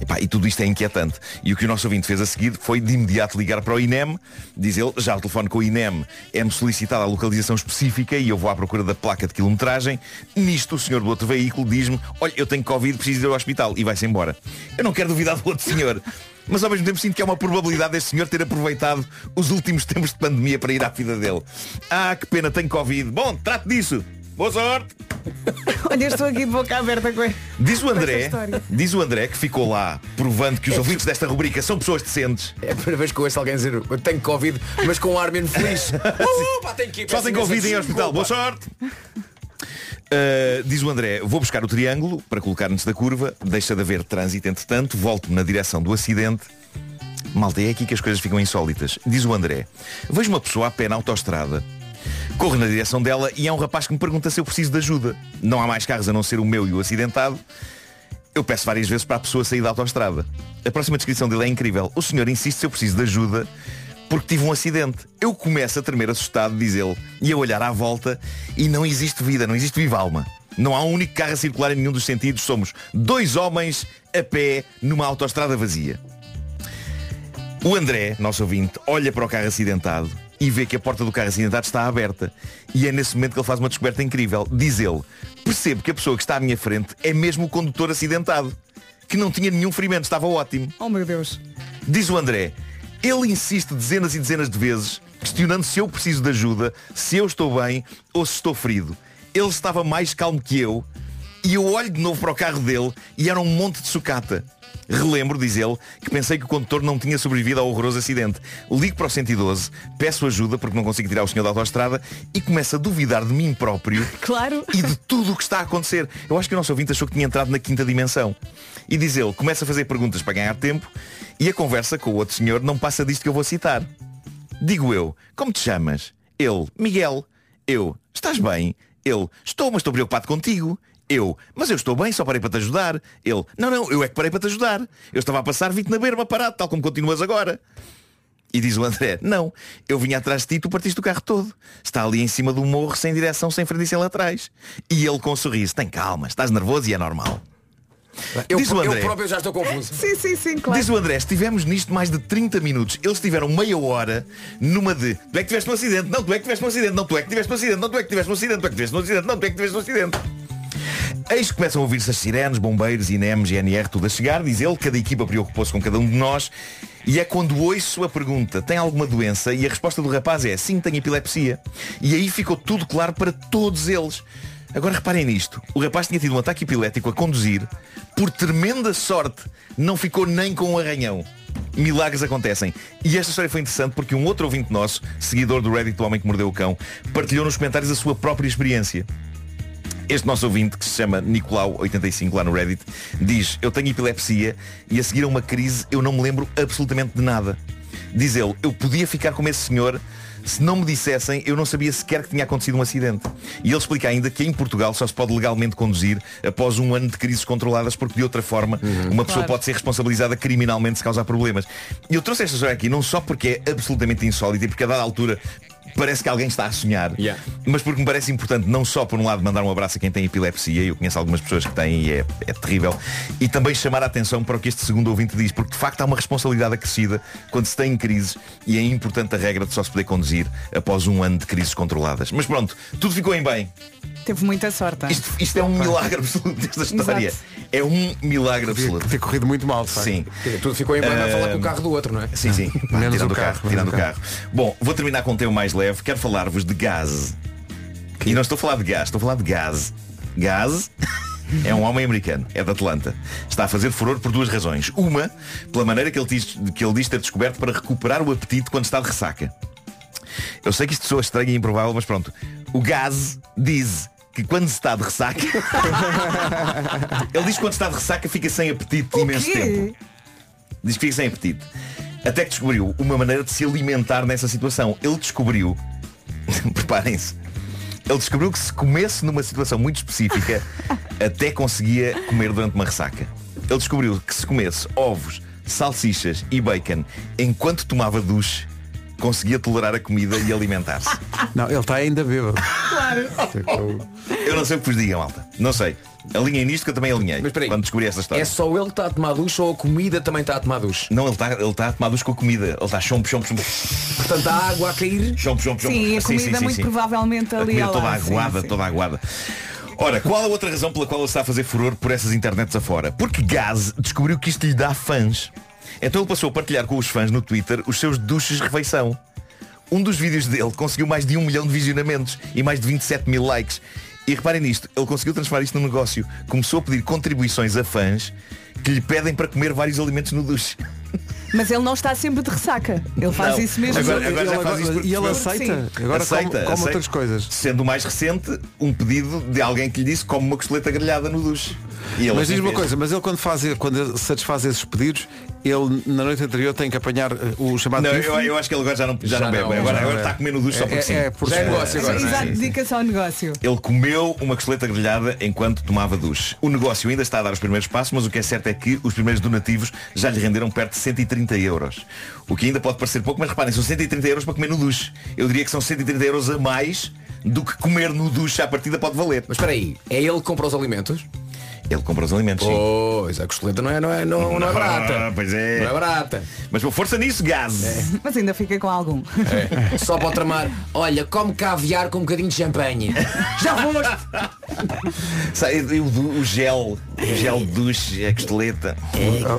Epá, e tudo isto é inquietante. E o que o nosso ouvinte fez a seguir foi de imediato ligar para o INEM, diz ele, já ao telefone com o INEM é-me solicitada a localização específica e eu vou à procura da placa de quilometragem. Nisto o senhor do outro veículo diz-me, olha, eu tenho Covid, preciso ir ao hospital e vai-se embora. Eu não quero duvidar do outro senhor. Mas ao mesmo tempo sinto que há uma probabilidade deste senhor ter aproveitado os últimos tempos de pandemia para ir à vida dele. Ah, que pena, tenho Covid. Bom, trate disso. Boa sorte. (laughs) Olha, estou aqui de boca aberta com Diz o André, diz o André que ficou lá provando que os ouvintes desta rubrica são pessoas decentes. É a primeira vez que ouço alguém dizer eu tenho Covid, mas com um ar menos feliz. (laughs) Uh, pá, tenho que ir, Só tem Covid em hospital. Boa sorte. Uh, diz o André, vou buscar o triângulo para colocar antes da curva, deixa de haver trânsito entretanto, volto na direção do acidente. Malta, é aqui que as coisas ficam insólitas. Diz o André, vejo uma pessoa a pé na autoestrada, corro na direção dela e há um rapaz que me pergunta se eu preciso de ajuda. Não há mais carros a não ser o meu e o acidentado. Eu peço várias vezes para a pessoa sair da autoestrada. A próxima descrição dele é incrível. O senhor insiste se eu preciso de ajuda porque tive um acidente. Eu começo a tremer assustado, diz ele, e a olhar à volta e não existe vida, não existe viva alma. Não há um único carro a circular em nenhum dos sentidos. Somos dois homens a pé numa autoestrada vazia. O André, nosso ouvinte, olha para o carro acidentado e vê que a porta do carro acidentado está aberta. E é nesse momento que ele faz uma descoberta incrível. Diz ele, percebo que a pessoa que está à minha frente é mesmo o condutor acidentado. Que não tinha nenhum ferimento, estava ótimo. Oh meu Deus. Diz o André, ele insiste dezenas e dezenas de vezes, questionando se eu preciso de ajuda, se eu estou bem ou se estou ferido. Ele estava mais calmo que eu e eu olho de novo para o carro dele e era um monte de sucata. Relembro, diz ele, que pensei que o condutor não tinha sobrevivido ao horroroso acidente. Ligo para o 112, peço ajuda porque não consigo tirar o senhor da autoestrada e começo a duvidar de mim próprio (laughs) Claro. e de tudo o que está a acontecer. Eu acho que o nosso ouvinte achou que tinha entrado na quinta dimensão. E diz ele, começa a fazer perguntas para ganhar tempo e a conversa com o outro senhor não passa disto que eu vou citar. Digo eu, como te chamas? Ele, Miguel. Eu, estás bem? Ele, estou, mas estou preocupado contigo. Eu, mas eu estou bem, só parei para te ajudar. Ele, não, não, eu é que parei para te ajudar. Eu estava a passar, vi-te na berma parado, tal como continuas agora. E diz o André, não, eu vinha atrás de ti tu partiste o carro todo. Está ali em cima do morro, sem direção, sem frente e sem laterais. E ele com um sorriso, tem calma, estás nervoso e é normal. Eu, Diz o eu André. próprio já estou confuso. (laughs) Sim, sim, sim, claro. Diz o André, estivemos nisto mais de 30 minutos. Eles tiveram meia hora numa de tu é que tiveste um acidente, não, tu é que tiveste um acidente, não, tu é que tiveste um acidente, não, tu é que tiveste um acidente, tu é que tiveste um acidente, não, tu é que tiveste um acidente. Eis que começam a ouvir-se as sirenes, bombeiros, INEM, GNR, tudo a chegar, diz ele, cada equipa preocupou-se com cada um de nós. E é quando ouço a pergunta, tem alguma doença? E a resposta do rapaz é, sim, tenho epilepsia. E aí ficou tudo claro para todos eles. Agora reparem nisto. O rapaz tinha tido um ataque epilético a conduzir. Por tremenda sorte, não ficou nem com um arranhão. Milagres acontecem. E esta história foi interessante porque um outro ouvinte nosso, seguidor do Reddit do Homem que Mordeu o Cão, partilhou nos comentários a sua própria experiência. Este nosso ouvinte, que se chama Nicolau85 lá no Reddit, diz, eu tenho epilepsia e a seguir a uma crise eu não me lembro absolutamente de nada. Diz ele, eu podia ficar como esse senhor se não me dissessem, eu não sabia sequer que tinha acontecido um acidente. E ele explica ainda que em Portugal só se pode legalmente conduzir após um ano de crises controladas, porque de outra forma uma pessoa Claro. pode ser responsabilizada criminalmente se causar problemas. E eu trouxe esta história aqui não só porque é absolutamente insólita e porque a dada altura parece que alguém está a sonhar, mas porque me parece importante não só por um lado mandar um abraço a quem tem epilepsia, eu conheço algumas pessoas que têm e é, é terrível, e também chamar a atenção para o que este segundo ouvinte diz, porque de facto há uma responsabilidade acrescida quando se tem crises e é importante a regra de só se poder conduzir após um ano de crises controladas. Mas pronto, tudo ficou em bem. Teve muita sorte. Isto, isto é um milagre absoluto desta história. Exato. É um milagre absoluto. Ter corrido muito mal, de facto. Sim. Quer dizer, tudo ficou em bem a falar com o carro do outro, não é? Sim, sim. (laughs) Pá, Menos tirando o carro, carro, tirando o carro. Bom, vou terminar com um tema mais leve. Quero falar-vos de gás. E não estou a falar de gás, estou a falar de gás. Gás (laughs) é um homem americano, é de Atlanta. Está a fazer furor por duas razões. Uma, pela maneira que ele diz, que ele diz ter descoberto para recuperar o apetite quando está de ressaca. Eu sei que isto soa estranho e improvável, mas pronto. O gás diz que quando se está de ressaca. (laughs) ele diz que quando está de ressaca fica sem apetite imenso tempo. Diz que fica sem apetite. Até que descobriu uma maneira de se alimentar nessa situação. Ele descobriu. (laughs) Preparem-se. Ele descobriu que se comesse numa situação muito específica, (laughs) até conseguia comer durante uma ressaca. Ele descobriu que se comesse ovos, salsichas e bacon enquanto tomava duche, conseguia tolerar a comida e alimentar-se. Não, ele está ainda bêbado. Claro. Eu não sei o que vos diga, malta. Não sei. Alinhem nisto que eu também alinhei. Mas espera aí. quando descobri esta história. É só ele que está a tomar duche ou a comida também está a tomar duche? Não, ele está ele tá a tomar duche com a comida. Ele está chompo, chompo, chompo. Portanto, a água a cair. Chompo, chompo, chompo. Sim, a comida muito provavelmente A ali comida ao toda sim, aguada, sim. toda aguada. Ora, qual a outra razão pela qual ele está a fazer furor por essas internets afora? Porque Gaz descobriu que isto lhe dá fãs. Então ele passou a partilhar com os fãs no Twitter os seus duches de refeição. Um dos vídeos dele conseguiu mais de um milhão de visionamentos e mais de 27 mil likes. E reparem nisto, ele conseguiu transformar isto num negócio. Começou a pedir contribuições a fãs que lhe pedem para comer vários alimentos no duche. (laughs) Mas ele não está sempre de ressaca. Ele faz Não. isso mesmo. Agora, agora já Ele faz isso e ele aceita. Sim. Agora Aceita, come aceita. outras coisas. Sendo o mais recente, um pedido de alguém que lhe disse come uma costeleta grelhada no duche. E Mas diz uma coisa, mas ele quando, faz, quando satisfaz esses pedidos, ele na noite anterior tem que apanhar eh, o chamado Não, eu, eu acho que ele agora já não, já Já não bebe. não, agora já agora está comer no duche só porque É- sim. é por Já é negócio agora. Exato, dedica-se ao negócio. Ele comeu uma costeleta grelhada enquanto tomava duche. O negócio ainda está a dar os primeiros passos, mas o que é certo é que os primeiros donativos já lhe renderam perto de 130 euros. O que ainda pode parecer pouco, mas reparem, são 130 euros para comer no duche. Eu diria que são 130 euros a mais do que comer no duche à partida pode valer. Mas espera aí, é ele que compra os alimentos? Ele compra os alimentos, sim. Pois, a costeleta não é, não é, não, não é barata. Ah, pois é. Não é barata. Mas por força nisso, gás. Mas ainda fica com algum. É. Só para o tramar. Olha, come caviar com um bocadinho de champanhe. (laughs) Já foste! Sai, o, o- gel, gel de duche, a costeleta.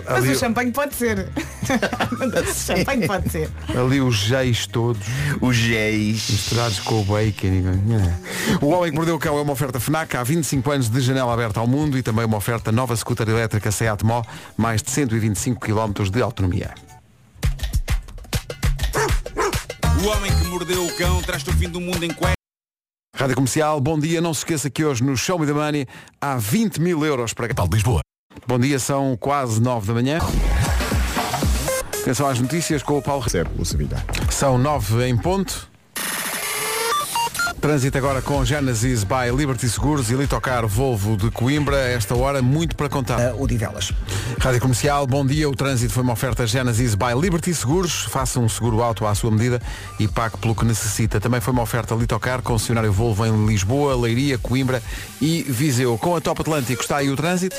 Mas Ali, o champanhe pode ser. (laughs) o champanhe pode ser. ali os géis todos Os géis. misturados com o bacon. e- O Homem que Mordeu o Cão é uma oferta FNAC há 25 anos de janela aberta ao mundo e também uma oferta nova scooter elétrica Seat Mó, mais de 125 km de autonomia. O homem que mordeu o cão traz-te o fim do mundo em cuecas. Rádio Comercial, bom dia. Não se esqueça que hoje no Show Me the Money há 20 mil euros para Paulo de Lisboa. Bom dia, são quase 9 da manhã. Atenção às notícias com o Paulo. São 9 em ponto. Trânsito agora com Genesis by Liberty Seguros e Litocar Volvo de Coimbra. Esta hora, muito para contar. Ah, o Divelas. Rádio Comercial, bom dia. O trânsito foi uma oferta Genesis by Liberty Seguros. Faça um seguro auto à sua medida e pague pelo que necessita. Também foi uma oferta Litocar, concessionário Volvo em Lisboa, Leiria, Coimbra e Viseu. Com a Top Atlântico está aí o trânsito.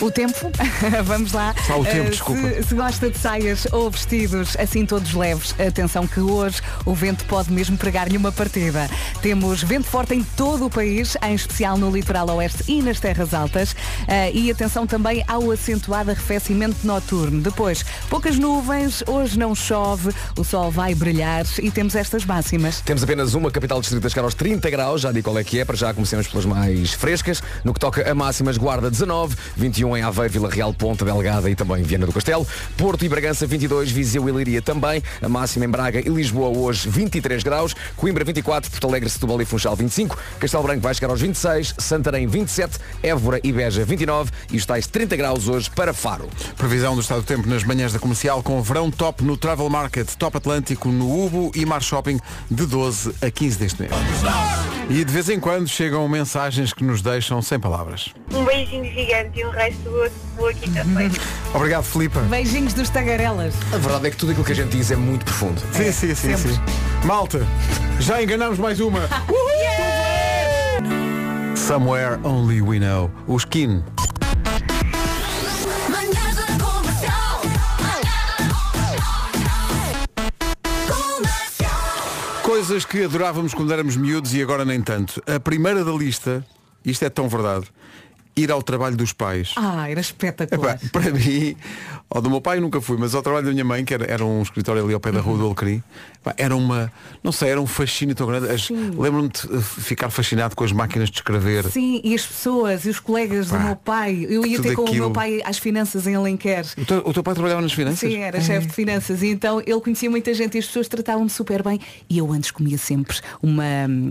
O tempo, (laughs) vamos lá. Só o tempo, Eh, desculpa. Se, se gosta de saias ou vestidos assim todos leves, atenção que hoje o vento pode mesmo pregar-lhe uma partida. Temos vento forte em todo o país, em especial no litoral oeste e nas terras altas. Eh, e atenção também ao acentuado arrefecimento noturno. Depois, poucas nuvens, hoje não chove, o sol vai brilhar e temos estas máximas. Temos apenas uma capital distrito a chegar aos 30 graus, já digo qual é que é, para já comecemos pelas mais frescas. No que toca a máximas, Guarda 19, 21 em Aveiro, Vila Real, Ponta Delgada e também Viana do Castelo. Porto e Bragança 22, Viseu e Leiria também. A máxima em Braga e Lisboa hoje 23 graus. Coimbra 24, Porto Alegre, Setúbal e Funchal 25. Castelo Branco vai chegar aos 26, Santarém 27, Évora e Beja 29 e os tais 30 graus hoje para Faro. Previsão do estado do tempo nas manhãs da comercial com verão top no Travel Market, top Atlântico no Ubo e Mar Shopping de 12 a 15 deste mês. E de vez em quando chegam mensagens que nos deixam sem palavras. Um beijinho gigante e o resto boa, boa quinta-feira. (laughs) Obrigado, Filipa. Beijinhos dos tagarelas. A verdade é que tudo aquilo que a gente diz é muito profundo. Sim, sim, sim, sim. Malta, já enganamos mais uma. Somewhere Only We Know. O Skin. Coisas que adorávamos quando éramos miúdos e agora nem tanto. A primeira da lista, isto é tão verdade, ir ao trabalho dos pais. Ah, era espetacular. Epá, para mim, ao do meu pai nunca fui, mas ao trabalho da minha mãe, que era, era um escritório ali ao pé da rua do Alecrim, epá, era uma, não sei, era um fascínio tão grande. As- Lembro-me de eh, ficar fascinado com as máquinas de escrever. Sim, e as pessoas e os colegas Pá, do meu pai. Eu ia tudo ter com o aquilo. meu pai às finanças em Alenquer. O teu, o teu pai trabalhava nas finanças? Sim, era chefe de finanças e então ele conhecia muita gente e as pessoas tratavam-me super bem e eu antes comia sempre uma,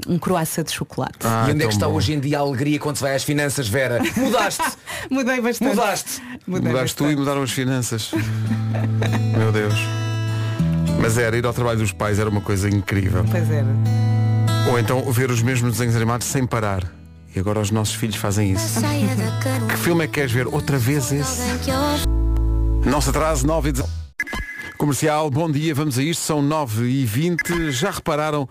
um croissant de chocolate. Ah, e onde é tão que está bom. hoje em dia a alegria quando se vai às finanças, Vera? (laughs) Mudaste! Mudei bastante. Mudaste! Mudei Mudaste tu e bastante. mudaram as finanças. Meu Deus. Mas era, ir ao trabalho dos pais era uma coisa incrível. Pois era. Ou então ver os mesmos desenhos animados sem parar. E agora os nossos filhos fazem isso. Que filme é que queres ver? Outra vez esse? Não se atrase, 9 e 19. Comercial, bom dia, vamos a isto, são 9 e 20 Já repararam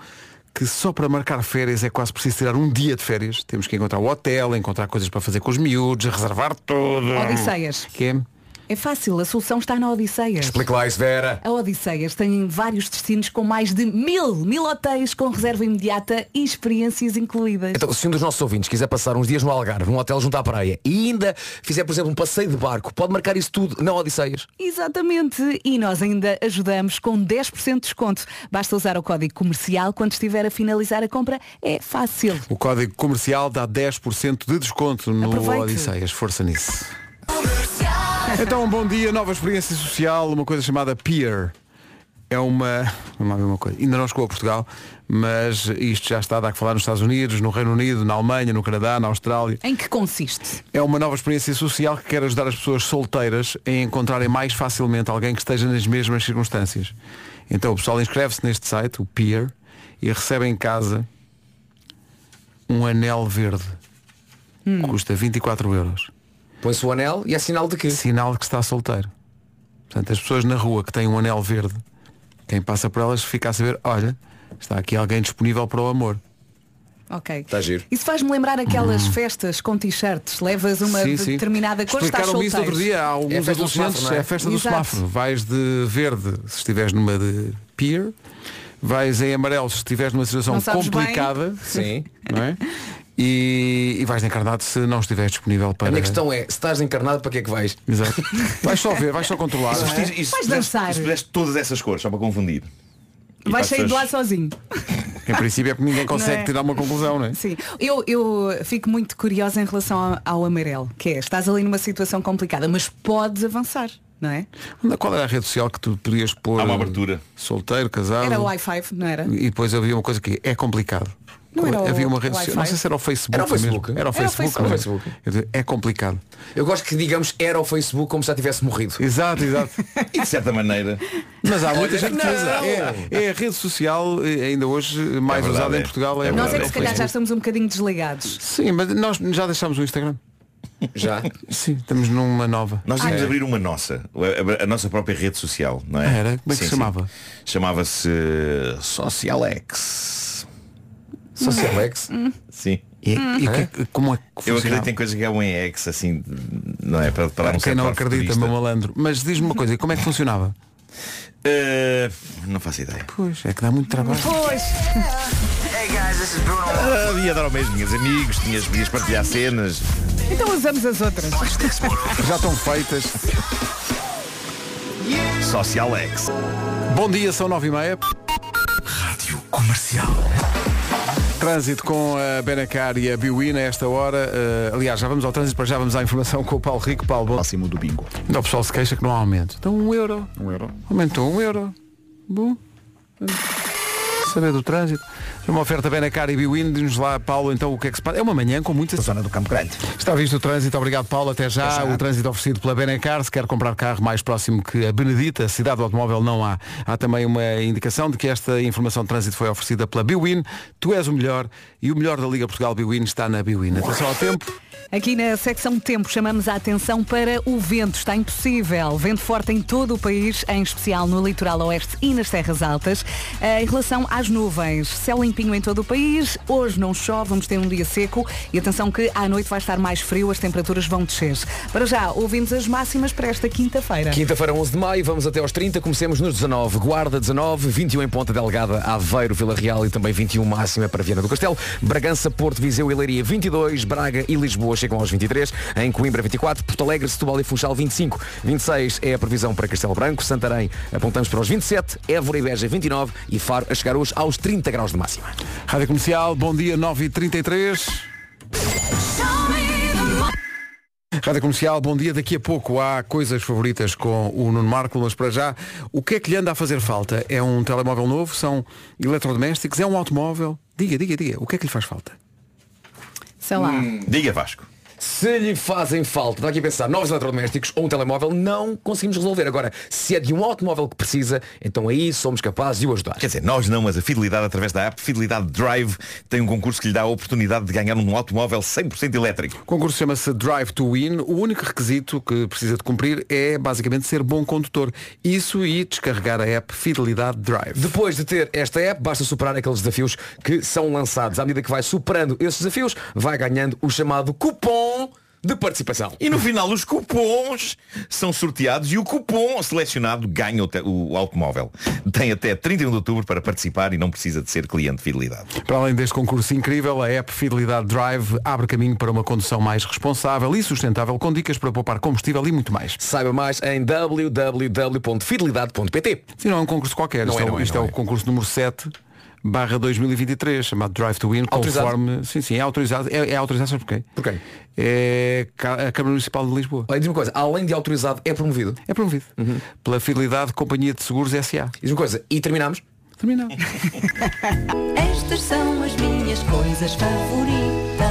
que só para marcar férias é quase preciso tirar um dia de férias? Temos que encontrar o hotel, encontrar coisas para fazer com os miúdos, reservar tudo. Odisseias. Que é? É fácil, a solução está na Odisseias. Explica lá isso, Vera. A Odisseias tem vários destinos com mais de mil, mil hotéis com reserva imediata e experiências incluídas. Então, se um dos nossos ouvintes quiser passar uns dias no Algarve, num hotel junto à praia, e ainda fizer, por exemplo, um passeio de barco, pode marcar isso tudo na Odisseias. Exatamente. E nós ainda ajudamos com 10% de desconto. Basta usar o código comercial quando estiver a finalizar a compra. É fácil. O código comercial dá 10% de desconto no Aproveite. Odisseias. Força nisso. Então, bom dia, nova experiência social, uma coisa chamada Peer. É uma. Vamos ver uma coisa. Ainda não chegou a Portugal, mas isto já está a dar que falar nos Estados Unidos, no Reino Unido, na Alemanha, no Canadá, na Austrália. Em que consiste? É uma nova experiência social que quer ajudar as pessoas solteiras a encontrarem mais facilmente alguém que esteja nas mesmas circunstâncias. Então o pessoal inscreve-se neste site, o Peer, e recebe em casa um anel verde. Custa 24 euros. Põe-se o anel e é sinal de que? Sinal de que está solteiro. Portanto, as pessoas na rua que têm um anel verde, quem passa por elas fica a saber, olha, está aqui alguém disponível para o amor. Ok. Está giro. Isso faz-me lembrar aquelas festas com t-shirts. Levas uma Sim, sim. determinada cor, estás Explicaram-me isso solteiro. outro dia. Há alguns É a festa do adolescentes, semáforo, é? é a festa do Exato. semáforo. Vais de verde se estiveres numa de peer, vais em amarelo se estiveres numa situação sabes bem. complicada. Sim. Não é? (laughs) E, e vais encarnado se não estiveres disponível para. A minha questão é, se estás encarnado, para que é que vais? Exato. Vais só ver, vais só controlar. Vestir- e se Vais dançar. se todas essas cores, só para confundir. E Vais sair de lá sozinho. Em princípio é porque ninguém consegue é? tirar uma conclusão, não é? Sim. Eu, eu fico muito curiosa em relação ao, ao amarelo, que é, estás ali numa situação complicada, mas podes avançar, não é? Qual era a rede social que tu podias pôr? Há uma abertura. Solteiro, casado. Era o Wi-Fi, não era? E depois havia uma coisa que é complicado. Não era o havia uma rede social. Não sei se era o Facebook. Era o Facebook. Mesmo. Era o Era o Facebook. É? Era o Facebook. Digo, É complicado. Eu gosto que digamos era o Facebook como se já tivesse morrido. Exato, exato. (laughs) E de certa maneira. Mas há muita (laughs) gente que não. usa. É, é a rede social eh, ainda hoje mais É verdade, usada em é. Portugal. É Nós verdade, é que é se calhar já estamos um bocadinho desligados. Sim, mas nós já deixámos o Instagram. Já. Sim, estamos numa nova. Nós íamos abrir uma nossa, a, nossa própria rede social, não é? Ah, era? Como é que se Sim, chamava? sim. Chamava-se Socialex. Socialex. Sim. E, e que- como é que Eu funcionava? acredito em coisas que é um EX, assim, não é? Para, para um Quem certo não acredita, meu malandro. Mas diz-me uma coisa, e como é que funcionava? Eh, não faço ideia. Pois, é que dá muito trabalho. Pois. (laughs) Ah, ia dar ao mesmo, tinhas amigos, tinhas, podias partilhar cenas. Então usamos as outras. (laughs) Já estão feitas. Social X. Bom dia, são nove e meia. Rádio Comercial. Trânsito com a Benacar e a Biwin a esta hora. Eh, aliás, já vamos ao trânsito, para já vamos à informação com o Paulo Rico. Paulo, bom. Próximo do bingo. Então o pessoal se queixa que não há aumento. Então um euro. Um euro. Aumentou um euro. Bom. Saber do trânsito. É Uma oferta Benacar e Biwin. Diz-nos lá, Paulo, então o que é que se passa? É uma manhã com muita... Zona do Campo Grande. Está visto o trânsito, obrigado Paulo, até já. Até já. O trânsito oferecido pela Benacar, se quer comprar carro mais próximo que a Benedita, cidade do automóvel não há. Há também uma indicação de que esta informação de trânsito foi oferecida pela Biwin. Tu és o melhor e o melhor da Liga Portugal Biwin está na Biwin. Atenção ao tempo. Aqui na secção Tempo chamamos a atenção para o vento. Está impossível. Vento forte em todo o país, em especial no litoral oeste e nas terras altas. Eh, Em relação às nuvens, céu limpinho em todo o país. Hoje não chove, vamos ter um dia seco. E atenção que à noite vai estar mais frio, as temperaturas vão descer. Para já, ouvimos as máximas para esta quinta-feira. Quinta-feira, 11 de maio, vamos até aos 30, comecemos nos 19. Guarda 19, 21 em Ponta Delgada, Aveiro, Vila Real e também 21 máxima para Viana do Castelo. Bragança, Porto, Viseu e Leiria 22, Braga e Lisboa chegam aos 23, em Coimbra 24, Porto Alegre, Setúbal e Funchal 25. 26 é a previsão para Castelo Branco, Santarém apontamos para os 27, Évora e Beja 29 e Faro a chegar hoje aos 30 graus de máxima. Rádio Comercial, bom dia, 9h33. Rádio Comercial, bom dia. Daqui a pouco há coisas favoritas com o Nuno Marco, mas para já, o que é que lhe anda a fazer falta? É um telemóvel novo? São eletrodomésticos? É um automóvel? Diga, diga, diga. O que é que lhe faz falta? Sei lá. Diga Vasco. Se lhe fazem falta, está aqui a pensar, novos eletrodomésticos ou um telemóvel, não conseguimos resolver. Agora, se é de um automóvel que precisa, então aí somos capazes de o ajudar. Quer dizer, nós não, mas a Fidelidade através da app Fidelidade Drive tem um concurso que lhe dá a oportunidade de ganhar um automóvel 100% elétrico. O concurso chama-se Drive to Win. O único requisito que precisa de cumprir é basicamente ser bom condutor. Isso e descarregar a app Fidelidade Drive. Depois de ter esta app, basta superar aqueles desafios que são lançados. À medida que vai superando esses desafios, vai ganhando o chamado cupom de participação. E no final os cupons são sorteados e o cupom selecionado ganha o, te- o automóvel. Tem até 31 de outubro para participar e não precisa de ser cliente de Fidelidade. Para além deste concurso incrível, a app Fidelidade Drive abre caminho para uma condução mais responsável e sustentável, com dicas para poupar combustível e muito mais. Saiba mais em www.fidelidade.pt. Sim, não é um concurso qualquer. Não isto é, é, não é, isto não é é. o concurso número 7 barra 2023, chamado Drive to Win, Autorizado? conforme. Sim, sim, é autorizado. É, é autorizado, sabe porquê? Porquê? É a Câmara Municipal de Lisboa. Olha, diz uma coisa, além de autorizado, é promovido. É promovido. Pela Fidelidade Companhia de Seguros SA. Diz uma coisa, e terminamos? Terminado. (laughs) Estas são as minhas coisas favoritas.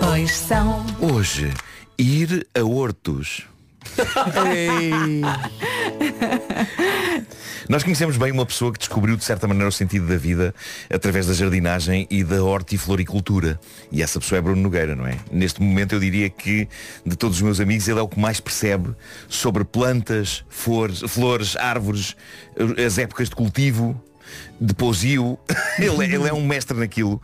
Pois são. Hoje, ir a Hortos. (laughs) Nós conhecemos bem uma pessoa que descobriu de certa maneira o sentido da vida através da jardinagem e da hortifloricultura. E essa pessoa é Bruno Nogueira, não é? Neste momento eu diria que de todos os meus amigos ele é o que mais percebe sobre plantas, flores, flores árvores, as épocas de cultivo, de pousio. (laughs) ele, é- ele é um mestre naquilo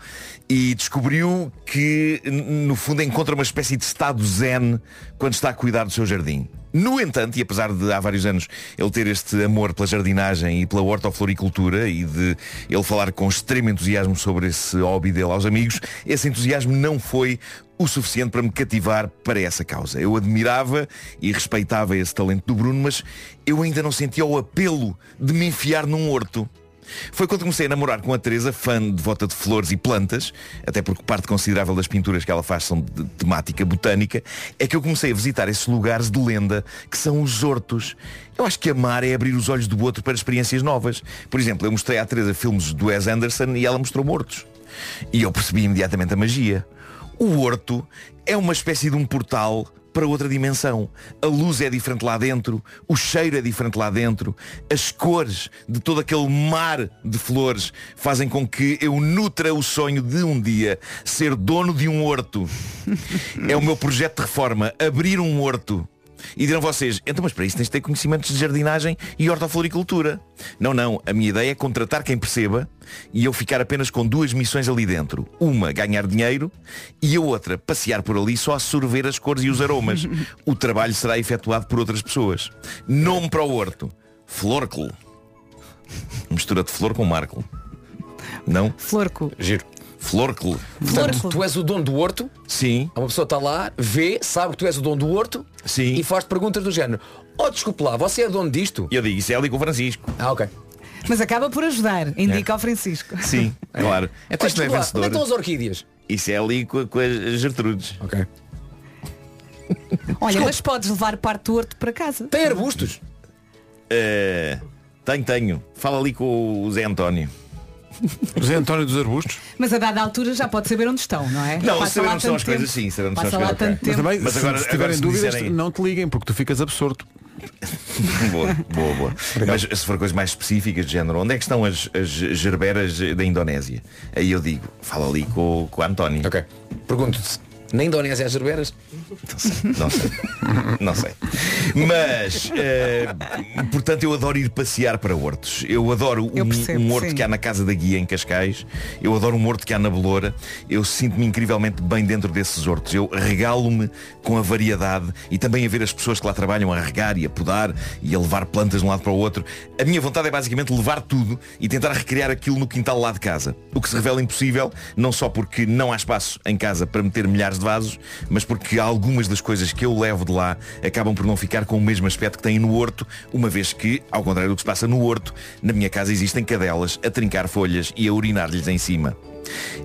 e descobriu que no fundo encontra uma espécie de estado zen quando está a cuidar do seu jardim. No entanto, e apesar de há vários anos ele ter este amor pela jardinagem e pela hortofloricultura e de ele falar com extremo entusiasmo sobre esse hobby dele aos amigos, esse entusiasmo não foi o suficiente para me cativar para essa causa. Eu admirava e respeitava esse talento do Bruno, mas eu ainda não sentia o apelo de me enfiar num horto. Foi quando comecei a namorar com a Teresa, fã de volta de flores e plantas, até porque parte considerável das pinturas que ela faz são de temática botânica, é que eu comecei a visitar esses lugares de lenda que são os hortos. Eu acho que amar é abrir os olhos do outro para experiências novas. Por exemplo, eu mostrei à Teresa filmes do Wes Anderson e ela mostrou hortos. E eu percebi imediatamente a magia. O horto é uma espécie de um portal para outra dimensão. A luz é diferente lá dentro, o cheiro é diferente lá dentro, as cores de todo aquele mar de flores fazem com que eu nutra o sonho de um dia ser dono de um horto. (laughs) É o meu projeto de reforma, abrir um horto. E dirão vocês, então mas para isso tens de ter conhecimentos de jardinagem e hortofloricultura. Não, não, a minha ideia é contratar quem perceba e eu ficar apenas com duas missões ali dentro. Uma, ganhar dinheiro e a outra, passear por ali só a sorver as cores e os aromas. (laughs) o trabalho será efetuado por outras pessoas. Nome para o horto. Florcle. Mistura de flor com Marco. Não? Florco. Giro. Florcle. Portanto, tu és o dono do horto, Sim. uma pessoa está lá, vê, sabe que tu és o dono do horto Sim. e faz perguntas do género. Oh, desculpe lá, você é dono disto? E eu digo, isso é ali com o Francisco. Ah, ok. Mas acaba por ajudar. Indica ao Francisco. Sim, claro. Então Oh, isto não é desculpe lá, onde é que estão vencedor. as orquídeas? Isso é ali com, com as Gertrudes. Ok. Olha, mas podes levar parte do horto para casa. Tem arbustos? Eh, tenho, tenho. Fala ali com o Zé António. José António dos Arbustos. Mas a dada altura já pode saber onde estão, não é? Não, Passa saber onde são as coisas, sim, saber onde as coisas. Mas também, Mas agora- se tiverem agora se dúvidas, disserem- não te liguem, porque tu ficas absorto. (laughs) boa, boa, boa. Mas se for coisas mais específicas de género, onde é que estão as, as gerberas da Indonésia? Aí eu digo, fala ali com, com o António. Ok. Pergunto-te, na Indonésia há gerberas? Não sei. (laughs) Não sei. Mas, eh, portanto, eu adoro ir passear para hortos. Eu adoro Eu um, percebo, um horto sim. que há na Casa da Guia, em Cascais. Eu adoro um horto que há na Beloura. Eu sinto-me incrivelmente bem dentro desses hortos. Eu regalo-me com a variedade e também a ver as pessoas que lá trabalham a regar e a podar e a levar plantas de um lado para o outro. A minha vontade é basicamente levar tudo e tentar recriar aquilo no quintal lá de casa. O que se revela impossível, não só porque não há espaço em casa para meter milhares de vasos, mas porque algumas das coisas que eu levo de lá acabam por não ficar com o mesmo aspecto que têm no horto, uma vez que, ao contrário do que se passa no horto, na minha casa existem cadelas a trincar folhas e a urinar-lhes em cima.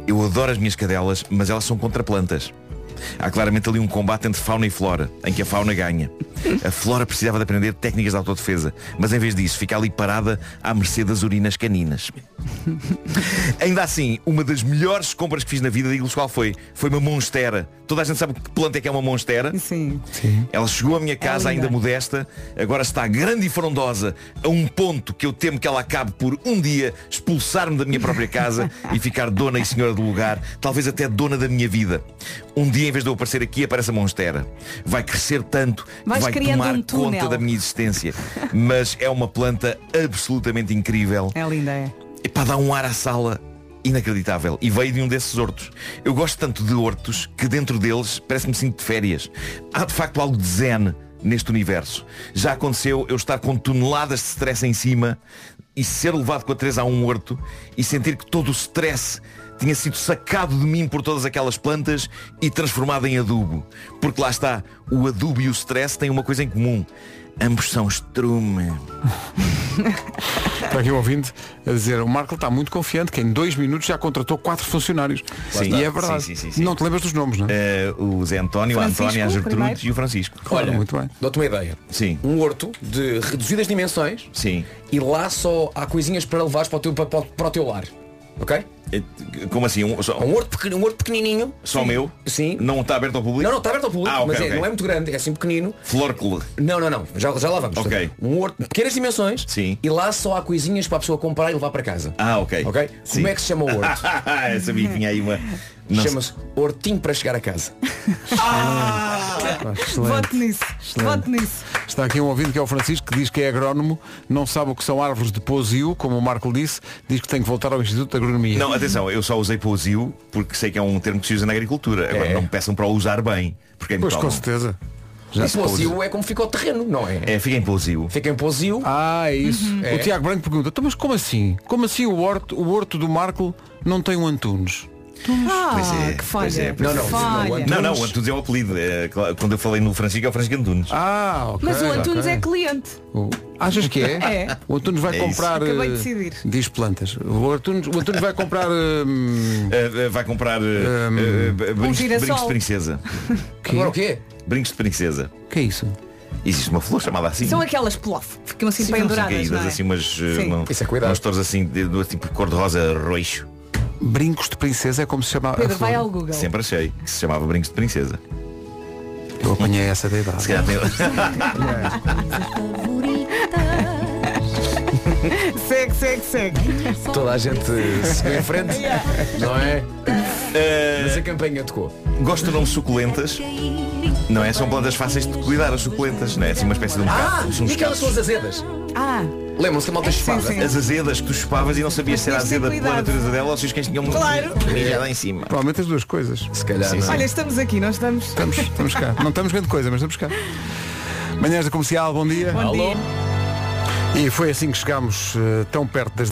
Eu adoro as minhas cadelas, mas elas são contra plantas. Há claramente ali um combate entre fauna e flora, em que a fauna ganha. A flora precisava de aprender técnicas de autodefesa, mas em vez disso fica ali parada à mercê das urinas caninas. (laughs) Ainda assim, uma das melhores compras que fiz na vida, digo-vos qual foi? Foi uma monstera. Toda a gente sabe que planta é que é uma monstera? Sim. Ela chegou à minha casa É ainda modesta, agora está grande e frondosa, a um ponto que eu temo que ela acabe por um dia expulsar-me da minha própria casa (laughs) e ficar dona e senhora do lugar, talvez até dona da minha vida. Um dia, em vez de eu aparecer aqui, aparece a monstera. Vai crescer tanto Vais vai tomar um conta da minha existência. (laughs) Mas é uma planta absolutamente incrível. É linda, é. Epá, dá um ar à sala inacreditável. E veio de um desses hortos. Eu gosto tanto de hortos que dentro deles parece-me sinto de férias. Há de facto algo de zen neste universo. Já aconteceu eu estar com toneladas de stress em cima e ser levado com a Teresa a um horto e sentir que todo o stress tinha sido sacado de mim por todas aquelas plantas e transformado em adubo. Porque lá está, o adubo e o stress têm uma coisa em comum. Ambos são estrume. Está aqui um ouvinte a dizer, o Marco está muito confiante que em dois minutos já contratou quatro funcionários. Sim. e é verdade. Sim, sim, sim, sim. Não te lembras dos nomes, não é? Eh, o Zé António, Francisco, a Antónia, a Gertrude primeiro. e o Francisco. Olha, muito bem. dou-te uma ideia. Sim, Um horto de reduzidas dimensões sim. e lá só há coisinhas para levares para o teu, para, para o teu lar. Ok? Eh, Como assim? Um, só, Um horto, pequeno, um horto pequenininho. só Sim. meu? Sim. Não está aberto ao público? Não, não, está aberto ao público, Ah, ok, mas é- ok. não é muito grande, é assim pequenino. Florcle. Não, não, não, já, já lá vamos. Ok. Um horto de pequenas dimensões Sim. e lá só há coisinhas para a pessoa comprar e levar para casa. Ah, ok. Ok? Sim. Como é que se chama o horto? (laughs) Que tinha aí uma... (laughs) Chama-se hortinho para chegar a casa. (laughs) Pá, (laughs) excelente. Voto nisso. Voto nisso. Está aqui um ouvinte que é o Francisco que diz que é agrónomo, não sabe o que são árvores de posio, como o Marco disse, diz que tem que voltar ao Instituto de Agronomia. Não, atenção, eu só usei posio porque sei que é um termo que se usa na agricultura. Agora É. não me peçam para o usar bem. Porque é Pois com certeza. Já Esse posio é como fica o terreno, não é? É, fica em posio. Fica em posio. Ah, é isso. É. O Tiago Branco pergunta, "Então, mas como assim? Como assim o horto, o horto do Marco não tem um Antunes? Ah, Pois é, que pois falha. é, pois Não, não, falha. o Antunes- Não, não, o Antunes é o apelido. É, quando eu falei no Francisco é o Francisco Antunes. Ah, ok. Mas o Antunes ok. é cliente. O- Achas que é? (laughs) É. O Antunes vai É comprar. Acabei de eh, decidir. Diz plantas. O Antunes, o Antunes vai comprar. hum, (laughs) eh, vai comprar eh, eh, brincos, girassol. brincos de princesa. (laughs) que, Agora o quê? Brincos de princesa. que é isso? Existe uma flor chamada assim. São aquelas plof. Ficam assim Sim, são penduradas, caídas, não é? assim umas, uma- Isso é cuidado. umas torres assim de, de tipo cor de rosa roxo. Brincos de princesa é como se chama. a Pedro, vai ao Google. Sempre achei que se chamava brincos de princesa. Eu apanhei essa da idade. Se calhar tem- (laughs) Segue, segue, segue. Toda a gente seguiu em frente, não é? Mas a campanha tocou. Gosto do nome suculentas. Não é? São plantas fáceis de cuidar, as suculentas, não é? Assim uma espécie de um Ah, e aquelas são as azedas. Ah, Lembram-se que a malta chupava? sim. As azedas que tu chupavas e não sabias se era azeda pela natureza dela ou se os cães tinham Claro. mijado em cima. Provavelmente as duas coisas. Se calhar. Sim, é? sim. olha, estamos aqui, nós estamos. Estamos, estamos cá. Não estamos vendo coisa, mas estamos cá. Manhãs da Comercial, bom dia. Bom dia. E foi assim que chegámos eh, tão perto das...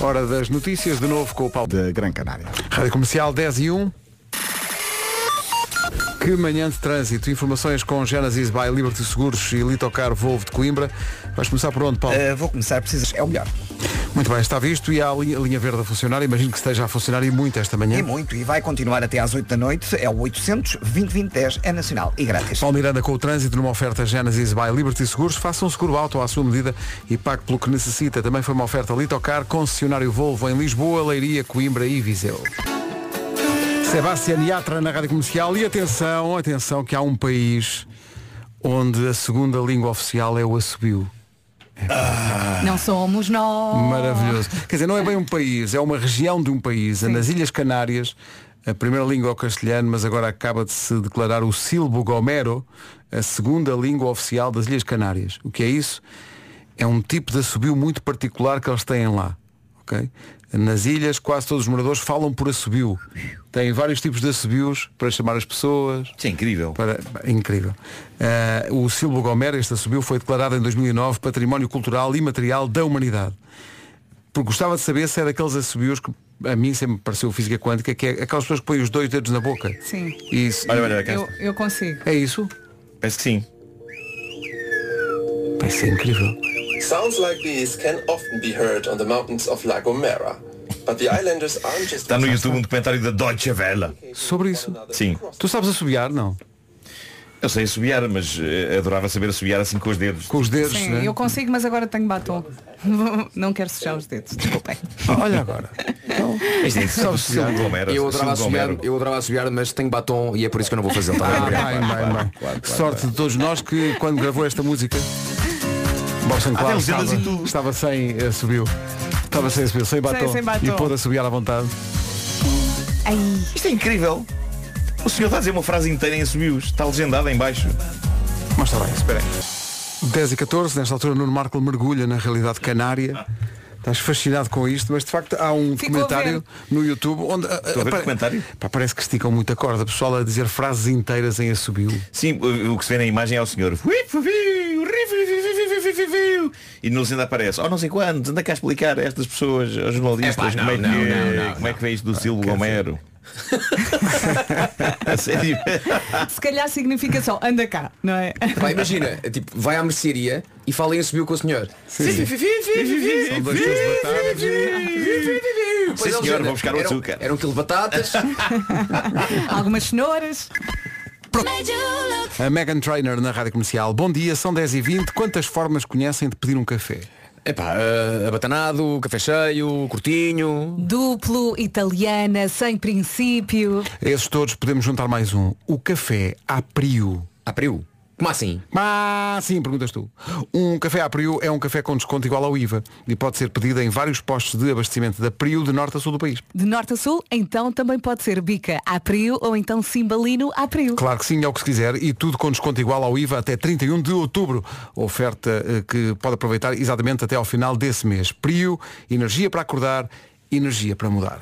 Hora das notícias, de novo com o Paulo. Da Gran Canária. Rádio Comercial 10 e 1. Que manhã de trânsito. Informações com Genesis by Liberty Seguros e Litocar Volvo de Coimbra. Vais começar por onde, Paulo? Uh, vou começar, precisas. É o melhor. Muito bem, está visto e há a linha, a linha verde a funcionar. Imagino que esteja a funcionar e muito esta manhã. E muito, e vai continuar até às 8 da noite. É o 800 2010 é nacional e grátis. Paulo Miranda com o trânsito numa oferta Genesis by Liberty Seguros. Faça um seguro auto à sua medida e pague pelo que necessita. Também foi uma oferta Litocar, concessionário Volvo em Lisboa, Leiria, Coimbra e Viseu. Sebastián Yatra na Rádio Comercial e atenção, atenção que há um país onde a segunda língua oficial é o assobio. Não somos nós. Maravilhoso. Quer dizer, não é bem um país, é uma região de um país. É nas Ilhas Canárias, a primeira língua é o castelhano, mas agora acaba de se declarar o sílabo gomero, a segunda língua oficial das Ilhas Canárias. O que é isso? É um tipo de assobio muito particular que eles têm lá. ok? Nas ilhas, quase todos os moradores falam por assobio. Têm vários tipos de assobios para chamar as pessoas. Isso é incrível. Para... é Incrível. Ah, o Silbo Gomer, este assobio, foi declarado em 2009 Património Cultural e Material da Humanidade. Porque gostava de saber se é daqueles assobios que a mim sempre me pareceu física quântica, que é aquelas pessoas que põem os dois dedos na boca. Sim. Isso. Olha, olha. Eu, eu consigo. É isso? Que sim. Vai ser incrível. Sounds like these can often be heard on the mountains of La Gomera. But the islanders aren't just Está no YouTube um documentário da Deutsche Welle. Sobre isso. Sim. Tu sabes assobiar, não? Eu sei assobiar, mas eh, adorava saber assobiar assim com os dedos. Com os dedos, Sim, né? eu consigo, mas agora tenho batom. (laughs) Não quero sujar os dedos, desculpem. (laughs) Olha agora. Isto é? Gomero, Eu adorava assobiar, eu adorava assobiar, mas tenho batom e é por isso que eu não vou fazer. Tá Ah, bem? bem, bem, bem. claro, claro, Sorte de todos nós que quando gravou esta música Boston Clark legendas estava, e tudo. estava sem eh, subiu. Estava sem subiu, sem batom. sem batom. E pôde assobiar à vontade. Ai, Isto é incrível. O senhor está a dizer uma frase inteira em assobios. Está legendada em baixo. Mas está bem, espera aí. 10 e 14, nesta altura Nuno Marco mergulha na realidade canária. Estás fascinado com isto, mas de facto há um a documentário no YouTube onde ah, Estou a ver o documentário? pá, parece que esticam muito a corda, pessoal a dizer frases inteiras em assobio. Sim, o, o que se vê na imagem é o senhor. E no legenda aparece, oh não sei quantos, anda cá a explicar a estas pessoas, aos jornalistas, Epá, como, é não, que, não, é- não, não, como é que vê isto do Ah, Silvio (laughs) sério? (laughs) se calhar significa só anda cá, não é? Vai, imagina, tipo, vai à mercearia e fala em assobio com o senhor. Sim, senhor, vou buscar o um- açúcar. Era um quilo de batatas. (laughs) Algumas cenouras. A Megan Trainer na Rádio Comercial. Bom dia, são 10 e 20 Quantas formas conhecem de pedir um café? Epá, uh, abatanado, café cheio, curtinho. Duplo, italiana, sem princípio. A esses todos podemos juntar mais um. O café a prio. Priu. Como assim? Ah, sim, perguntas tu. Um café a Priu é um café com desconto igual ao IVA e pode ser pedido em vários postos de abastecimento da Priu de norte a sul do país. De norte a sul, então também pode ser bica a prio ou então cimbalino a prio. Claro que sim, é o que se quiser e tudo com desconto igual ao IVA até 31 de outubro. Oferta eh, que pode aproveitar exatamente até ao final desse mês. Priu, energia para acordar, energia para mudar.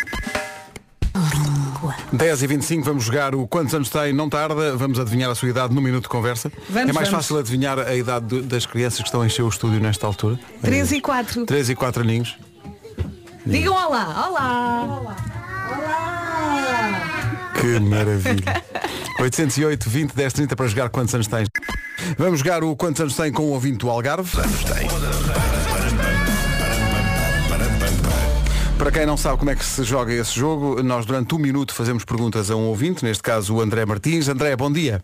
10 e 25 vamos jogar o Quantos Anos Tem, não tarda, vamos adivinhar a sua idade no minuto de conversa. Vamos, é mais vamos. fácil adivinhar a idade do- das crianças que estão a encher o estúdio nesta altura. 3 e 4. 3 e 4 aninhos. Digam olá, olá. Olá. Que maravilha. 808 20 10 30 para jogar quantos anos tens. Vamos jogar o quantos anos tem com o ouvinte do Algarve. Anos tem. Para quem não sabe como é que se joga esse jogo, nós durante um minuto fazemos perguntas a um ouvinte, neste caso o André Martins. André, bom dia.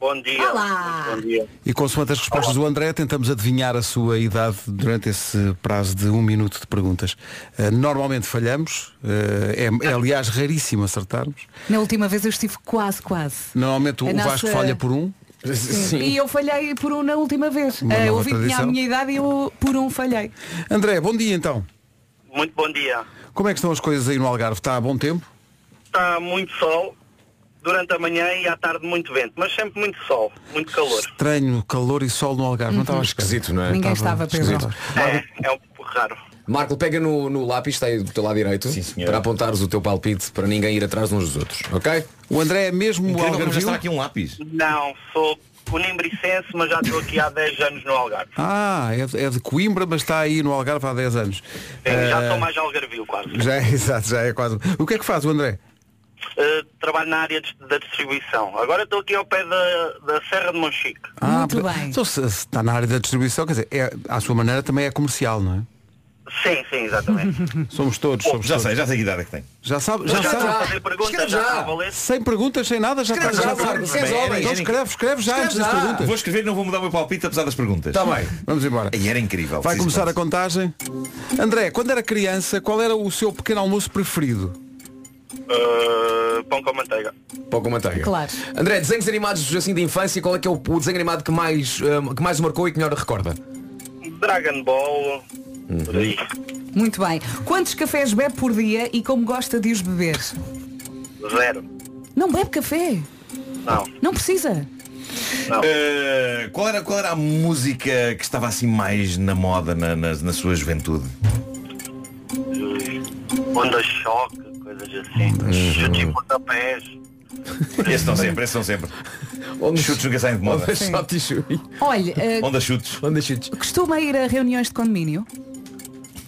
Bom dia. Olá. Bom dia. E consoante as respostas do André, tentamos adivinhar a sua idade durante esse prazo de um minuto de perguntas. Eh, normalmente falhamos, eh, é, é aliás raríssimo acertarmos. Na última vez eu estive quase, quase. Normalmente o o nossa- Vasco falha por um. Sim. E eu falhei por um na última vez. Uh, nova o ouvinte tinha a minha idade e eu por um falhei. André, bom dia então. Muito bom dia. Como é que estão as coisas aí no Algarve? Está a bom tempo? está muito sol durante a manhã e à tarde muito vento, mas sempre muito sol, muito calor. Estranho, calor e sol no Algarve. Não estava Esquisito, não é? Ninguém estava, esquisito. É, é um pouco raro. Marco, pega no, no lápis, está aí do teu lado direito, para apontares o teu palpite para ninguém ir atrás uns dos outros, ok? O André é mesmo Incrível algarvio? está aqui um lápis. Não, sou unimbricense, mas já estou aqui há 10 anos no Algarve. Ah, é de, é de Coimbra, mas está aí no Algarve há 10 anos. Sim, já Eh, sou mais algarvio quase. Já é, (laughs) exato, já é quase. O que é que faz o André? Uh, trabalho na área de- da distribuição. Agora estou aqui ao pé da, da Serra de Monchique. Muito portanto, bem. Então, se, se está na área da distribuição, quer dizer, é, à sua maneira também é comercial, não é? Sim, sim, exatamente. (laughs) Somos todos, somos Já todos. sei, já sei que idade é que tem. Já sabe, Já já sabe. fazer perguntas, Escreve já já. está a valer. Sem perguntas, sem nada, já Escreve está. já, Bem, homem. Então escreve, escreve já antes das já. perguntas. Vou escrever e não vou mudar o meu palpite apesar das perguntas. Está bem. Vamos embora. E era incrível. Vai começar senhor. a contagem. André, quando era criança, qual era o seu pequeno almoço preferido? Uh, pão com manteiga. Pão com manteiga. Claro. André, desenhos animados assim de infância, qual é que é o, desenho animado que mais, hum, que mais o marcou e que melhor recorda? Dragon Ball, por aí. Muito bem. Quantos cafés bebe por dia e como gosta de os beber? Zero. Não bebe café. Não. Não precisa. Eh, qual, era, qual era a música que estava assim mais na moda na, na, na sua juventude? Onda choque, coisas assim. Chutes e pontapés. Esses estão sempre, esses estão sempre. Chutes nunca saem de moda. Onda e. Olha, eh, Onda chutes. Onda chutes. costuma ir a reuniões de condomínio?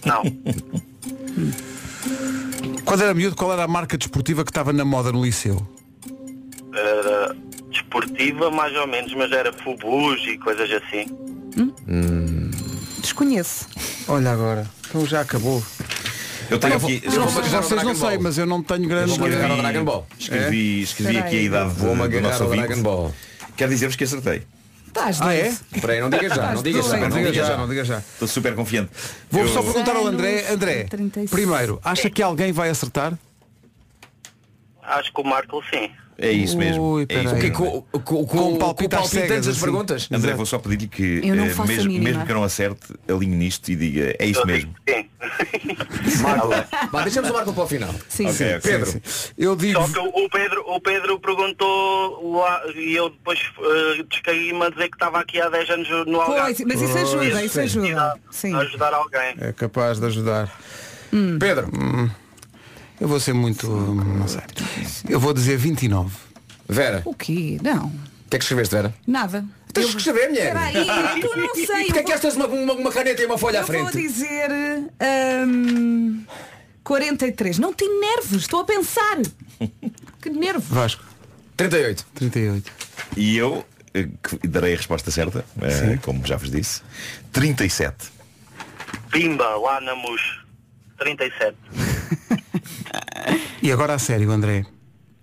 Não. Quando era miúdo, qual era a marca desportiva que estava na moda no liceu? Era desportiva mais ou menos, mas era fubus e coisas assim. Desconheço. Olha agora. Então já acabou. Eu tenho Eu aqui. não sei, já vocês não sei, mas eu não tenho grande. Agarrar ao Dragon Ball. Escrevi, escrevi Espera aqui a idade do agarrar nosso ouvinte. Quero dizer-vos que acertei. Estás Ah, é? Espera aí, não digas já, não digas já, Não diga digas já, não diga já. Estou super confiante. Vou só perguntar ao André. André, 36. primeiro, acha que alguém vai acertar? Acho que o Marco sim. É isso mesmo. Ui, é isso O que mesmo. com, com, com, Com com, cegas, assim. perguntas? André, Exato. vou só pedir-lhe que a mesmo, mesmo que eu não acerte, alinhe nisto e diga é isso Eu mesmo. Sim. Vá, deixamos o Marco para o final. Sim. Ok, ok. Pedro, Eu digo. Só que o Pedro, o Pedro perguntou lá e eu depois uh, descaí-me a dizer que estava aqui há 10 anos no Algarve. Pois, mas isso ajuda, isso ajuda. Sim. A ajudar alguém. É capaz de ajudar. Pedro, Eu vou ser muito. Não sei. Eu vou dizer 29. Vera, O quê? Não. o que é que escreveste, Vera? Nada. Tens de escrever, mulher. Espera aí, (laughs) eu não sei. Porquê é que estas uma, uma, uma caneta e uma folha à Eu vou frente? dizer hum, 43. Não tem nervos, estou a pensar. Que nervo. Vasco, 38. 38. E eu eh, que darei a resposta certa, eh, como já vos disse. 37. Pimba, lá na MUS. 37. E agora a sério, André.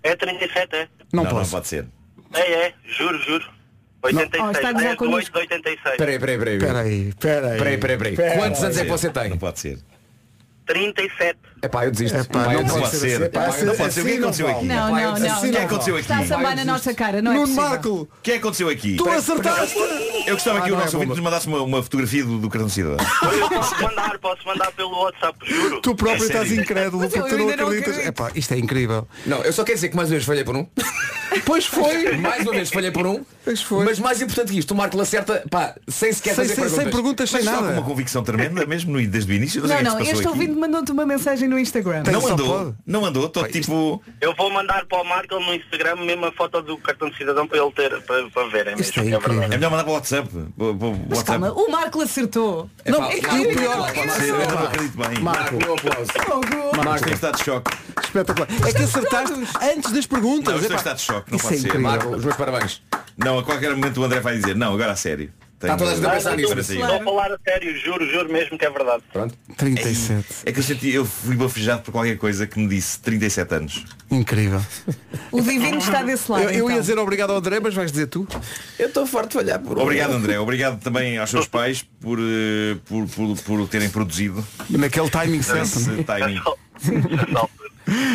É 37, é? Não, não, posso. pode ser. É, é, juro, juro. 86, Oh, está a gozar 10 de connosco. 8 de 86. Espera aí, espera aí, espera aí. Espera aí, espera aí. Espera aí, espera aí, espera aí. Quantos anos é que você tem? Não pode ser. 37. É pá, eu desisto. Epá, eu não Não desisto. pode ser. Epá, Não pode ser. O que é que assim aconteceu não aqui? Não, não, não. O que é aconteceu aqui? Está a sambar na nossa cara, não é Nuno. Marco, O que é que aconteceu aqui? tu acertaste! Eu gostava Ah, que o não é nosso ouvinte nos mandasse uma, uma fotografia do, do cartão de cidadão. Eu posso mandar, posso mandar pelo WhatsApp, juro. Tu próprio É estás incrédulo porque tu não acreditas. Epá, isto é incrível. Não, eu só quero dizer que mais uma vez falhei por um. (laughs) Pois foi! Mais uma vez falhei por um. Pois foi. Mas mais importante que isto, o Marco acerta, pá, sem sequer Sem, fazer sem, perguntas. sem perguntas, sem Mas está com uma nada. convicção tremenda, mesmo no, desde o início. Não, o é não, este ouvinte mandou-te uma mensagem no Instagram. Não andou, pode. não andou, estou tipo. Eu vou mandar para o Marco no Instagram mesmo a foto do cartão de cidadão para ele ter, para, para verem mesmo. Isto é que é verdade. É melhor mandar para o WhatsApp. Para- para o Mas WhatsApp. calma, o Marco acertou. É não, pá, é que Marco, eu- pior- eu- Pode ser, eu não acredito bem. Marco, meu aplauso. Marco tem estado de choque. Espetacular. É que acertaste antes das perguntas. Não, estou em estado de choque, não pode é ser. Marco, os meus parabéns. Não, a qualquer momento o André vai dizer, não, agora a sério. Está toda a gente a pensar nisso. Estou a falar a sério, juro, juro mesmo que é verdade. Pronto. 37. É que eu senti, eu fui bafejado por qualquer coisa que me disse 37 anos. Incrível. (laughs) O divino está desse lado. Eu, eu ia então. dizer obrigado ao André, mas vais dizer tu. Eu estou forte de falhar por. Obrigado André, obrigado também aos seus (laughs) pais por, eh, por, por, por o terem produzido Naquele timing certo. esse não é? timing.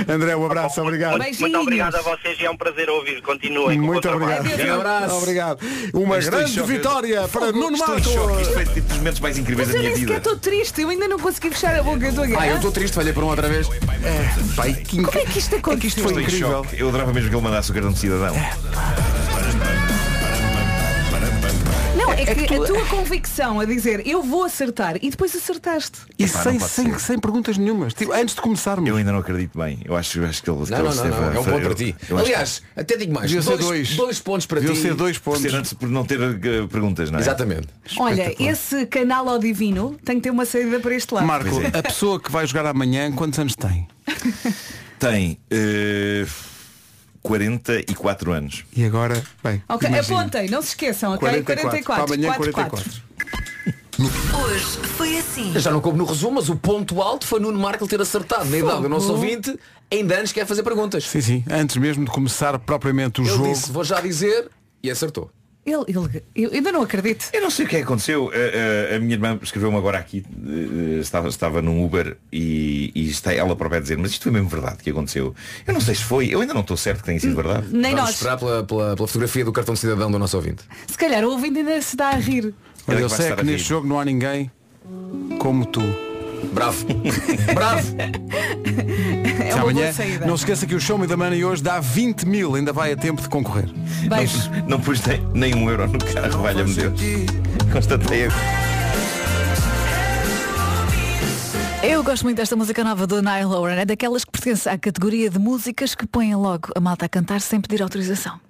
É é André, um abraço, obrigado. Muito, muito obrigado a vocês e é um prazer ouvir. Continuem Muito obrigado. Grande abraço. Obrigado. Uma Estou grande choque. vitória para Nuno Estou em Marco. choque. Isto foi tipo dos momentos mais incríveis Mas da eu minha nem sequer vida. estou triste, eu ainda não consegui fechar a boca. Eu a Ah, eu estou triste, falhei por um outra vez. É, pai, que Como é que isto aconteceu? É que isto foi incrível. Eu adorava mesmo que ele mandasse o cartão de cidadão. Não, é, É que, que tu- a tua convicção a dizer eu vou acertar e depois acertaste. E Epá, sem, sem, sem perguntas nenhumas. Tipo, antes de começarmos. Eu ainda não acredito bem. Eu acho, eu acho que ele, que Não, ele não, não, esteve não, a- é um ponto eu- para ti. eu que- Aliás, até digo mais, ser dois, dois. pontos para Deviam ti. ser dois por, pontos. ser antes, por não ter eh, perguntas, não é? Exatamente. Olha, esse canal ao divino tem que ter uma saída para este lado. Marco, é. a pessoa que vai jogar amanhã, quantos anos tem? Tem eh, 44 anos. E agora, bem. Ok, imagina. apontem, não se esqueçam, ok? 44. 44. Para amanhã, 44. 44. (laughs) Hoje foi assim. Já não coube no resumo, mas o ponto alto foi Nuno Marco ter acertado na idade do nosso ouvinte, ainda antes quer fazer perguntas. Sim, sim. Antes mesmo de começar propriamente o Ele jogo. disse, vou já dizer, e acertou. Ele, ele, eu ainda não acredito. Eu não sei o que é que aconteceu. A, a- a minha irmã escreveu-me agora aqui, eh, estava, estava num Uber e, e está ela própria a dizer, mas isto foi mesmo verdade que aconteceu. Eu não sei se foi, eu ainda não estou certo que tenha sido verdade. Nem Vamos nós. esperar pela, pela- pela fotografia do cartão de cidadão do nosso ouvinte. Se calhar o ouvinte ainda se dá a rir. Olha, Ele eu sei é que a neste jogo não há ninguém como tu. Bravo. (laughs) Bravo. É uma amanhã, boa saída. não se esqueça que o Show Me the Money hoje dá 20 mil, ainda vai a tempo de concorrer. Beijos. Não pus nem, nem um euro no carro, valha-me Deus. Constatei Eu gosto muito desta música nova do Nile Lauren. É daquelas que pertence à categoria de músicas que põem logo a malta a cantar sem pedir autorização.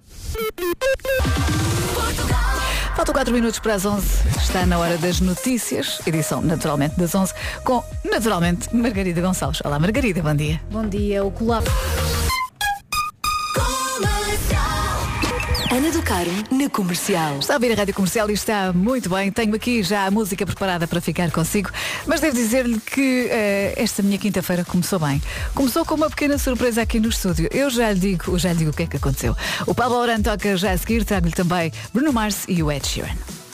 Faltam 4 minutos para as 11. Está na hora das notícias. Edição, naturalmente, das 11. Com, naturalmente, Margarida Gonçalves. Olá, Margarida, bom dia. Bom dia, o colapso. Ana do Caro, na Comercial. Está a ouvir a Rádio Comercial e está muito bem. Tenho aqui já a música preparada para ficar consigo, mas devo dizer-lhe que eh, esta minha quinta-feira começou bem. Começou com uma pequena surpresa aqui no estúdio. Eu já lhe digo, já lhe digo o que é que aconteceu. O Pablo Oran toca já a seguir, trago-lhe também Bruno Mars e o Ed Sheeran.